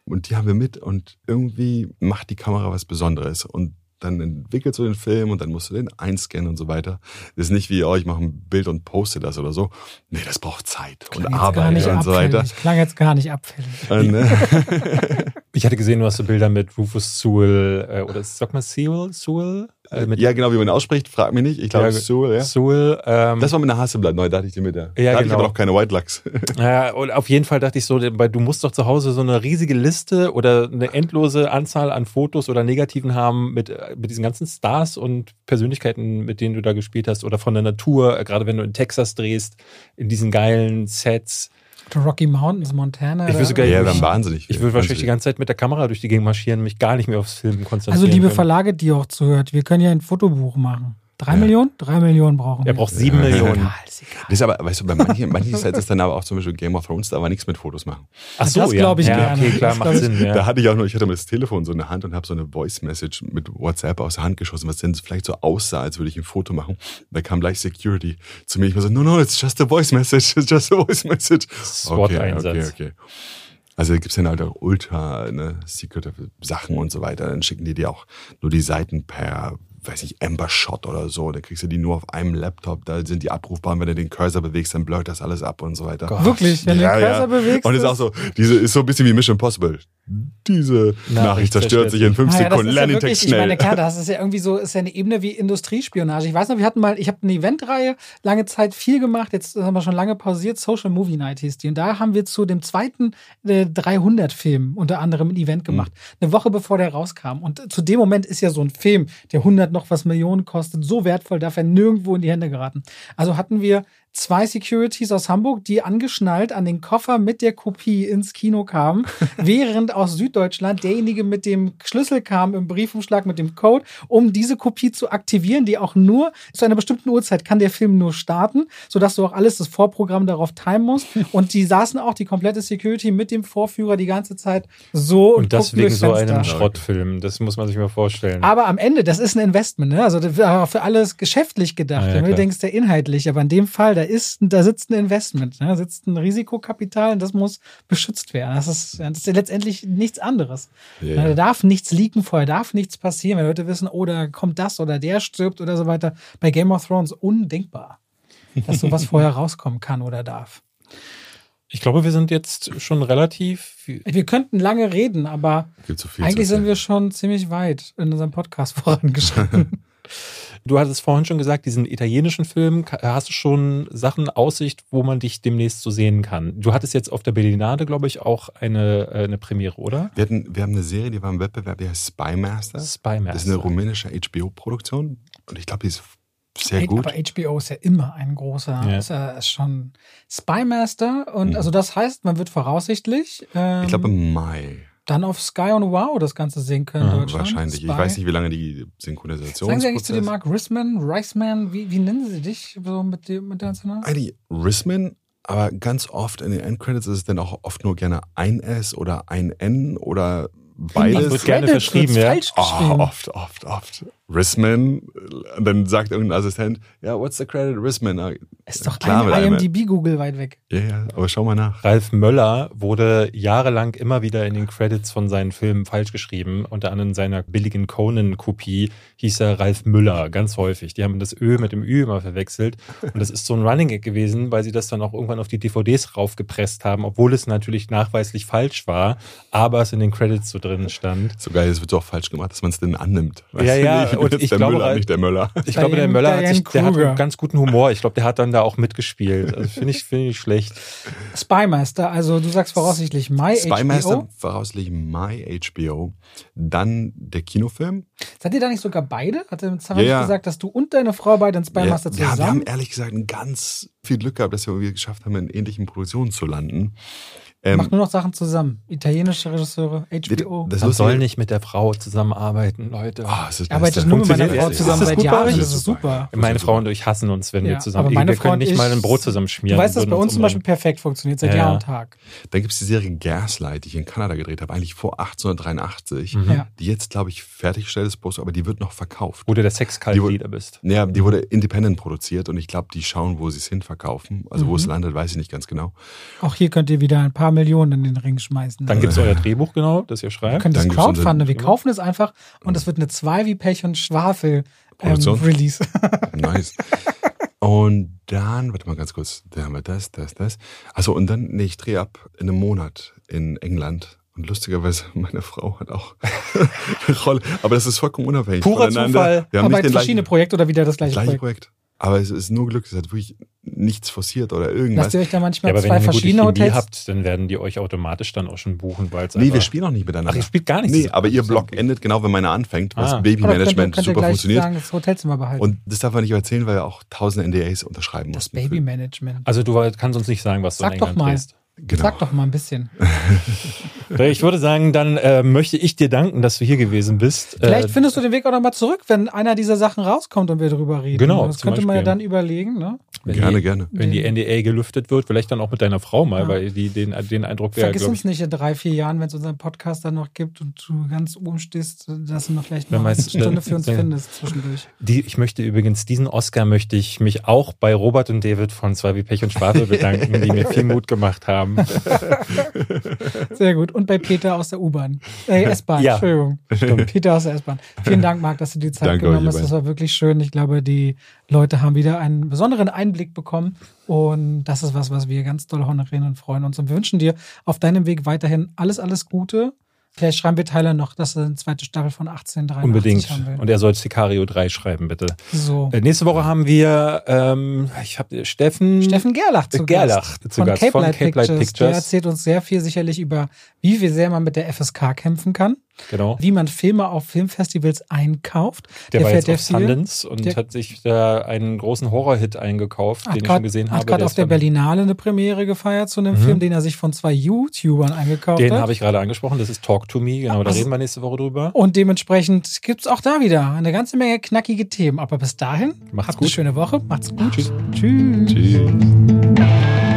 Speaker 3: Und die haben wir mit und irgendwie macht die Kamera was Besonderes. Und dann entwickelst du den Film und dann musst du den einscannen und so weiter. Das ist nicht wie, oh, ich mache ein Bild und poste das oder so. Nee, das braucht Zeit
Speaker 1: Klang
Speaker 3: und Arbeit und so weiter.
Speaker 1: abfällig. Klang jetzt gar nicht abfällig. <laughs> <laughs>
Speaker 2: Ich hatte gesehen, du hast so Bilder mit Rufus Sewell, äh, oder sag mal Sewell? Sewell? Äh,
Speaker 3: ja, genau, wie man ausspricht, frag mich nicht. Ich glaube,
Speaker 2: Ja,
Speaker 3: Sewell, ja.
Speaker 2: Sewell. Ähm,
Speaker 3: Das war mit einer Hasselblatt, neu dachte ich dir mit der.
Speaker 2: Ja,
Speaker 3: da hatte ich
Speaker 2: genau.
Speaker 3: aber noch keine White Lux. <laughs>
Speaker 2: Ja, und auf jeden Fall dachte ich so, weil du musst doch zu Hause so eine riesige Liste oder eine endlose Anzahl an Fotos oder Negativen haben mit, äh, mit diesen ganzen Stars und Persönlichkeiten, mit denen du da gespielt hast oder von der Natur, äh, gerade wenn du in Texas drehst, in diesen geilen Sets.
Speaker 1: The Rocky Mountains, Montana.
Speaker 2: Ich würde sogar-
Speaker 3: ja,
Speaker 2: ich-
Speaker 3: wahnsinnig.
Speaker 2: Ich würde wahrscheinlich die ganze Zeit mit der Kamera durch die Gegend marschieren, mich gar nicht mehr aufs Filmen konzentrieren.
Speaker 1: Also, liebe
Speaker 2: können.
Speaker 1: Verlage, die auch zuhört, wir können ja ein Fotobuch machen. Drei
Speaker 3: Ja.
Speaker 1: Millionen? Drei Millionen brauchen wir.
Speaker 2: Er braucht sieben
Speaker 3: Ja.
Speaker 2: Millionen.
Speaker 1: Egal, ist egal.
Speaker 3: Das ist aber, weißt du, bei manchen, manchen Sites ist dann aber auch zum Beispiel Game of Thrones, da war nichts mit Fotos machen.
Speaker 2: Ach so,
Speaker 1: Das
Speaker 2: ja.
Speaker 1: glaub ich
Speaker 2: ja,
Speaker 1: gerne.
Speaker 2: Okay, klar,
Speaker 1: Das
Speaker 2: macht Sinn. Ja.
Speaker 3: Da hatte ich auch nur, ich hatte das Telefon so in der Hand und habe so eine Voice Message mit WhatsApp aus der Hand geschossen, was denn vielleicht so aussah, als würde ich ein Foto machen. Da kam gleich Security zu mir. Ich war so, no, no, it's just a voice message, it's just a voice message.
Speaker 2: SWAT-Einsatz.
Speaker 3: Okay, okay. Also da gibt's dann halt auch ultra ne, secret Sachen und so weiter. Dann schicken die dir auch nur die Seiten per, weiß ich, Ember Shot oder so. Da kriegst du die nur auf einem Laptop. Da sind die abrufbar. Wenn du den Cursor bewegst, dann blurrt das alles ab und so weiter.
Speaker 2: Gott.
Speaker 1: Wirklich, wenn du den Cursor bewegst.
Speaker 3: Und es ist auch so, diese ist so ein bisschen wie Mission Impossible. Diese Nachricht zerstört sich in fünf
Speaker 1: Ah ja,
Speaker 3: Sekunden. Lern den Text
Speaker 1: ich meine,
Speaker 3: schnell.
Speaker 1: klar, das ist ja irgendwie so, ist ja eine Ebene wie Industriespionage. Ich weiß noch, wir hatten mal, ich habe eine Eventreihe lange Zeit viel gemacht, jetzt haben wir schon lange pausiert, Social Movie Night hieß die. Und da haben wir zu dem zweiten äh, 300-Film unter anderem ein Event gemacht. Eine Woche bevor der rauskam. Und zu dem Moment ist ja so ein Film, der 100 noch was Millionen kostet, so wertvoll, darf er nirgendwo in die Hände geraten. Also hatten wir zwei Securities aus Hamburg, die angeschnallt an den Koffer mit der Kopie ins Kino kamen, <laughs> während aus Süddeutschland derjenige mit dem Schlüssel kam im Briefumschlag mit dem Code, um diese Kopie zu aktivieren, die auch nur zu einer bestimmten Uhrzeit kann der Film nur starten, sodass du auch alles das Vorprogramm darauf timen musst. <laughs> Und die saßen auch die komplette Security mit dem Vorführer die ganze Zeit so
Speaker 2: Und das wegen so einem Schrottfilm. Das muss man sich mal vorstellen.
Speaker 1: Aber am Ende, das ist ein Investment, ne? Also für alles geschäftlich gedacht.
Speaker 2: Ja, ja,
Speaker 1: Wenn du denkst, der inhaltlich, aber in dem Fall, da ist, da sitzt ein Investment, ne? da sitzt ein Risikokapital und das muss beschützt werden. Das ist, das ist ja letztendlich nichts anderes.
Speaker 3: Ja,
Speaker 1: Da darf nichts leaken vorher, darf nichts passieren, wenn Leute wissen, oh, da kommt das oder der stirbt oder so weiter. Bei Game of Thrones undenkbar, dass sowas <laughs> vorher rauskommen kann oder darf.
Speaker 2: Ich glaube, wir sind jetzt schon relativ.
Speaker 1: Wir könnten lange reden, aber
Speaker 3: so viel
Speaker 1: eigentlich sind wir schon ziemlich weit in unserem Podcast vorangeschritten. <laughs>
Speaker 2: Du hattest vorhin schon gesagt, diesen italienischen Film, hast du schon Sachen Aussicht, wo man dich demnächst so sehen kann? Du hattest jetzt auf der Berlinade, glaube ich, auch eine, äh, eine Premiere, oder?
Speaker 3: Wir, hatten, wir haben eine Serie, die war im Wettbewerb, die heißt Spymaster.
Speaker 2: Spymaster.
Speaker 3: Das ist eine rumänische HBO-Produktion und ich glaube, die ist sehr gut.
Speaker 1: Aber HBO ist ja immer ein großer,
Speaker 2: Ja.
Speaker 1: ist ja ist schon Spymaster und
Speaker 3: Mhm.
Speaker 1: also das heißt, man wird voraussichtlich ähm,
Speaker 3: Ich glaube im Mai.
Speaker 1: Dann auf Sky und Wow das Ganze sehen können.
Speaker 2: Ja,
Speaker 1: Deutschland.
Speaker 3: Wahrscheinlich. Ich
Speaker 1: Spy.
Speaker 3: weiß nicht, wie lange die Synchronisation
Speaker 1: Sagen Sie eigentlich zu dem Mark Risman, Riceman, wie, wie nennen Sie dich so mit dem international?
Speaker 3: Eigentlich Risman, aber ganz oft in den Endcredits ist es dann auch oft nur gerne ein S oder ein N oder beides.
Speaker 2: wird gerne
Speaker 1: Credits
Speaker 2: verschrieben, ja.
Speaker 1: falsch
Speaker 3: Oh,
Speaker 1: geschrieben.
Speaker 3: oft, oft, oft. Risman, und dann sagt irgendein Assistent, ja, what's the credit, Risman? Ah,
Speaker 1: ist doch
Speaker 3: klar
Speaker 1: ein IMDb-Google weit weg.
Speaker 3: Ja, ja, aber schau mal nach.
Speaker 2: Ralf Möller wurde jahrelang immer wieder in den Credits von seinen Filmen falsch geschrieben. Unter anderem in seiner billigen Conan-Kopie hieß er Ralf Müller, ganz häufig. Die haben das Ö mit dem Ü immer verwechselt. Und das ist so ein Running Gag gewesen, weil sie das dann auch irgendwann auf die DVDs raufgepresst haben, obwohl es natürlich nachweislich falsch war, aber es in den Credits so drin stand.
Speaker 3: So geil, es wird so auch falsch gemacht, dass man es denn annimmt.
Speaker 2: Ja, ja, <laughs> und
Speaker 3: jetzt
Speaker 2: ich
Speaker 3: der
Speaker 2: glaube
Speaker 3: Müller,
Speaker 2: halt-
Speaker 3: nicht der Möller.
Speaker 2: Ich glaube, der
Speaker 1: Diane-
Speaker 2: Möller hat sich, der hat einen ganz guten Humor. Ich glaube, der hat dann da auch mitgespielt. Also finde ich, finde ich schlecht.
Speaker 1: Spymaster, also du sagst voraussichtlich Mai
Speaker 3: Spymaster,
Speaker 1: HBO.
Speaker 3: voraussichtlich Mai HBO. Dann der Kinofilm.
Speaker 1: Seid ihr da nicht sogar beide? Hat der Sarah
Speaker 3: Ja,
Speaker 1: nicht
Speaker 3: ja.
Speaker 1: gesagt, dass du und deine Frau beide in Spymaster
Speaker 3: ja, ja, wir haben
Speaker 1: zusammen?
Speaker 3: ehrlich gesagt ein ganz viel Glück gehabt, dass wir irgendwie geschafft haben, in ähnlichen Produktionen zu landen. Ähm,
Speaker 1: Macht nur noch Sachen zusammen. Italienische Regisseure, HBO.
Speaker 3: das
Speaker 2: Man
Speaker 3: Lustige-
Speaker 2: soll nicht mit der Frau zusammenarbeiten, Leute.
Speaker 3: Das ist das
Speaker 1: nur mit meiner Frau zusammen
Speaker 2: das
Speaker 1: seit Jahren. Das ist super.
Speaker 2: Meine Frau und ich hassen uns, wenn
Speaker 1: Ja,
Speaker 2: wir zusammen.
Speaker 1: aber meine
Speaker 2: wir
Speaker 1: Frau
Speaker 2: können nicht
Speaker 1: ich-
Speaker 2: mal ein Brot zusammen schmieren.
Speaker 1: Du weißt, dass bei uns zum Beispiel perfekt funktioniert, seit
Speaker 2: Ja,
Speaker 1: Jahr
Speaker 2: ja.
Speaker 1: und Tag.
Speaker 3: Dann gibt es die Serie Gaslight, die ich in Kanada gedreht habe, eigentlich vor 1883,
Speaker 2: Mhm.
Speaker 1: Ja.
Speaker 3: die jetzt, glaube ich, fertiggestellt ist, bloß, aber die wird noch verkauft.
Speaker 2: Wo du der
Speaker 3: Die
Speaker 2: Sexkalt
Speaker 3: wo-
Speaker 2: wieder bist.
Speaker 3: Ja, die wurde independent produziert und ich glaube, die schauen, wo sie es hinverkaufen. Also wo es landet, weiß ich nicht ganz genau.
Speaker 1: Auch hier könnt ihr wieder ein paar Millionen in den Ring schmeißen.
Speaker 2: Dann gibt es euer Drehbuch, genau, das ihr
Speaker 1: Wir
Speaker 2: schreibt.
Speaker 1: können das
Speaker 3: Dann gibt's
Speaker 1: Crowdfunden. Wir kaufen es einfach und es wird eine 2 wie Pech und Schwafel ähm? Release. <laughs>
Speaker 3: Nice. Und dann, warte mal ganz kurz, da haben wir das, das, das. Achso, und dann, nee, ich drehe ab in einem Monat in England Und lustigerweise, <laughs> meine Frau hat auch eine Rolle. Aber das ist vollkommen unabhängig
Speaker 2: Purer
Speaker 3: voneinander.
Speaker 2: Zufall.
Speaker 3: Wir haben
Speaker 1: Aber
Speaker 3: nicht den
Speaker 1: verschiedene
Speaker 3: gleichen,
Speaker 1: Projekte oder wieder das gleiche,
Speaker 3: gleiche
Speaker 1: Projekt.
Speaker 3: Projekt. Aber es ist nur Glück, es hat wirklich nichts forciert oder
Speaker 1: Lasst
Speaker 3: irgendwas.
Speaker 1: ihr euch da
Speaker 2: Ja,
Speaker 1: manchmal
Speaker 2: aber wenn
Speaker 1: zwei
Speaker 2: ihr eine gute
Speaker 1: verschiedene Hotels?
Speaker 2: habt, dann werden die euch automatisch dann auch schon buchen, weil es
Speaker 3: Nee, wir spielen auch nicht miteinander.
Speaker 2: Ach, ihr spielt gar nicht
Speaker 3: Nee, aber ihr Blog endet genau, wenn meiner anfängt, was
Speaker 2: Ah.
Speaker 3: Babymanagement
Speaker 1: könnt ihr, könnt ihr
Speaker 3: super
Speaker 1: gleich
Speaker 3: funktioniert.
Speaker 1: sagen, das Hotelzimmer behalten.
Speaker 3: Und das darf man nicht erzählen, weil wir auch tausende NDAs unterschreiben
Speaker 1: das
Speaker 3: mussten.
Speaker 1: Babymanagement.
Speaker 2: Also du kannst uns nicht sagen, was du
Speaker 1: Sag
Speaker 2: in
Speaker 1: doch
Speaker 2: England
Speaker 1: mal.
Speaker 2: drehst.
Speaker 3: Genau.
Speaker 1: Sag doch mal ein bisschen. <laughs>
Speaker 2: Ich würde sagen, dann äh, möchte ich dir danken, dass du hier gewesen bist.
Speaker 1: Vielleicht
Speaker 2: äh,
Speaker 1: findest du den Weg auch nochmal zurück, wenn einer dieser Sachen rauskommt und wir drüber reden.
Speaker 2: Genau,
Speaker 1: Das könnte man ja
Speaker 2: Beispiel.
Speaker 1: dann überlegen, ne?
Speaker 2: wenn
Speaker 3: Gerne,
Speaker 2: die,
Speaker 3: gerne.
Speaker 2: Wenn die NDA gelüftet wird, vielleicht dann auch mit deiner Frau mal,
Speaker 1: Ja.
Speaker 2: weil die den, den Eindruck wäre,
Speaker 1: Vergiss uns
Speaker 2: ich.
Speaker 1: nicht in drei, vier Jahren, wenn es unseren Podcast dann noch gibt und du ganz oben stehst, dass du noch vielleicht noch eine Stunde für uns
Speaker 2: äh,
Speaker 1: findest zwischendurch.
Speaker 2: Die, ich möchte übrigens, diesen Oscar möchte ich mich auch bei Robert und David von Zwei wie Pech und Schwafel <laughs> bedanken, die mir viel Mut gemacht haben. <laughs>
Speaker 1: Sehr gut. Und bei Peter aus der U-Bahn. Äh, <laughs> S-Bahn,
Speaker 2: Ja,
Speaker 1: Entschuldigung. Peter aus der S-Bahn. Vielen Dank, Marc, dass du die Zeit
Speaker 3: Danke
Speaker 1: genommen hast. Das war wirklich schön. Ich glaube, die Leute haben wieder einen besonderen Einblick bekommen. Und das ist was, was wir ganz doll honorieren und freuen uns. Und wir wünschen dir auf deinem Weg weiterhin alles, alles Gute. Vielleicht schreiben wir Tyler noch, dass er eine zweite Staffel von 1883
Speaker 2: Unbedingt.
Speaker 1: haben will.
Speaker 2: Und er soll Sicario 3 schreiben, bitte.
Speaker 1: so.
Speaker 2: Äh, nächste Woche haben wir, ähm, ich habe Steffen.
Speaker 1: Steffen Gerlach zu
Speaker 2: Äh, Gerlach
Speaker 1: Gast.
Speaker 2: zu
Speaker 1: von
Speaker 2: Gast
Speaker 1: Cape
Speaker 2: von
Speaker 1: Light
Speaker 2: Cape Light
Speaker 1: Pictures. Der
Speaker 2: Pictures.
Speaker 1: erzählt uns sehr viel sicherlich über, wie viel sehr man mit der FSK kämpfen kann,
Speaker 2: Genau.
Speaker 1: wie man Filme auf Filmfestivals einkauft.
Speaker 2: Der, war jetzt
Speaker 1: fährt
Speaker 2: auf. Sundance und
Speaker 1: Der-
Speaker 2: hat sich da einen großen Horror-Hit eingekauft,
Speaker 1: Hat
Speaker 2: den ich
Speaker 1: grad-
Speaker 2: schon gesehen
Speaker 1: hat
Speaker 2: habe.
Speaker 1: gerade
Speaker 2: Der
Speaker 1: auf der Berlinale eine Premiere gefeiert zu einem
Speaker 2: Mhm.
Speaker 1: Film, den er sich von zwei YouTubern eingekauft
Speaker 2: Den
Speaker 1: hat.
Speaker 2: habe ich gerade angesprochen, das ist Talk to Me, genau, da
Speaker 1: Also-
Speaker 2: reden wir nächste Woche drüber.
Speaker 1: Und dementsprechend gibt es auch da wieder eine ganze Menge knackige Themen. Aber bis dahin,
Speaker 2: Macht's
Speaker 1: habt eine
Speaker 2: gut.
Speaker 1: schöne Woche. Macht's gut.
Speaker 2: Tschüss.
Speaker 1: Tschüss.
Speaker 3: Tschüss.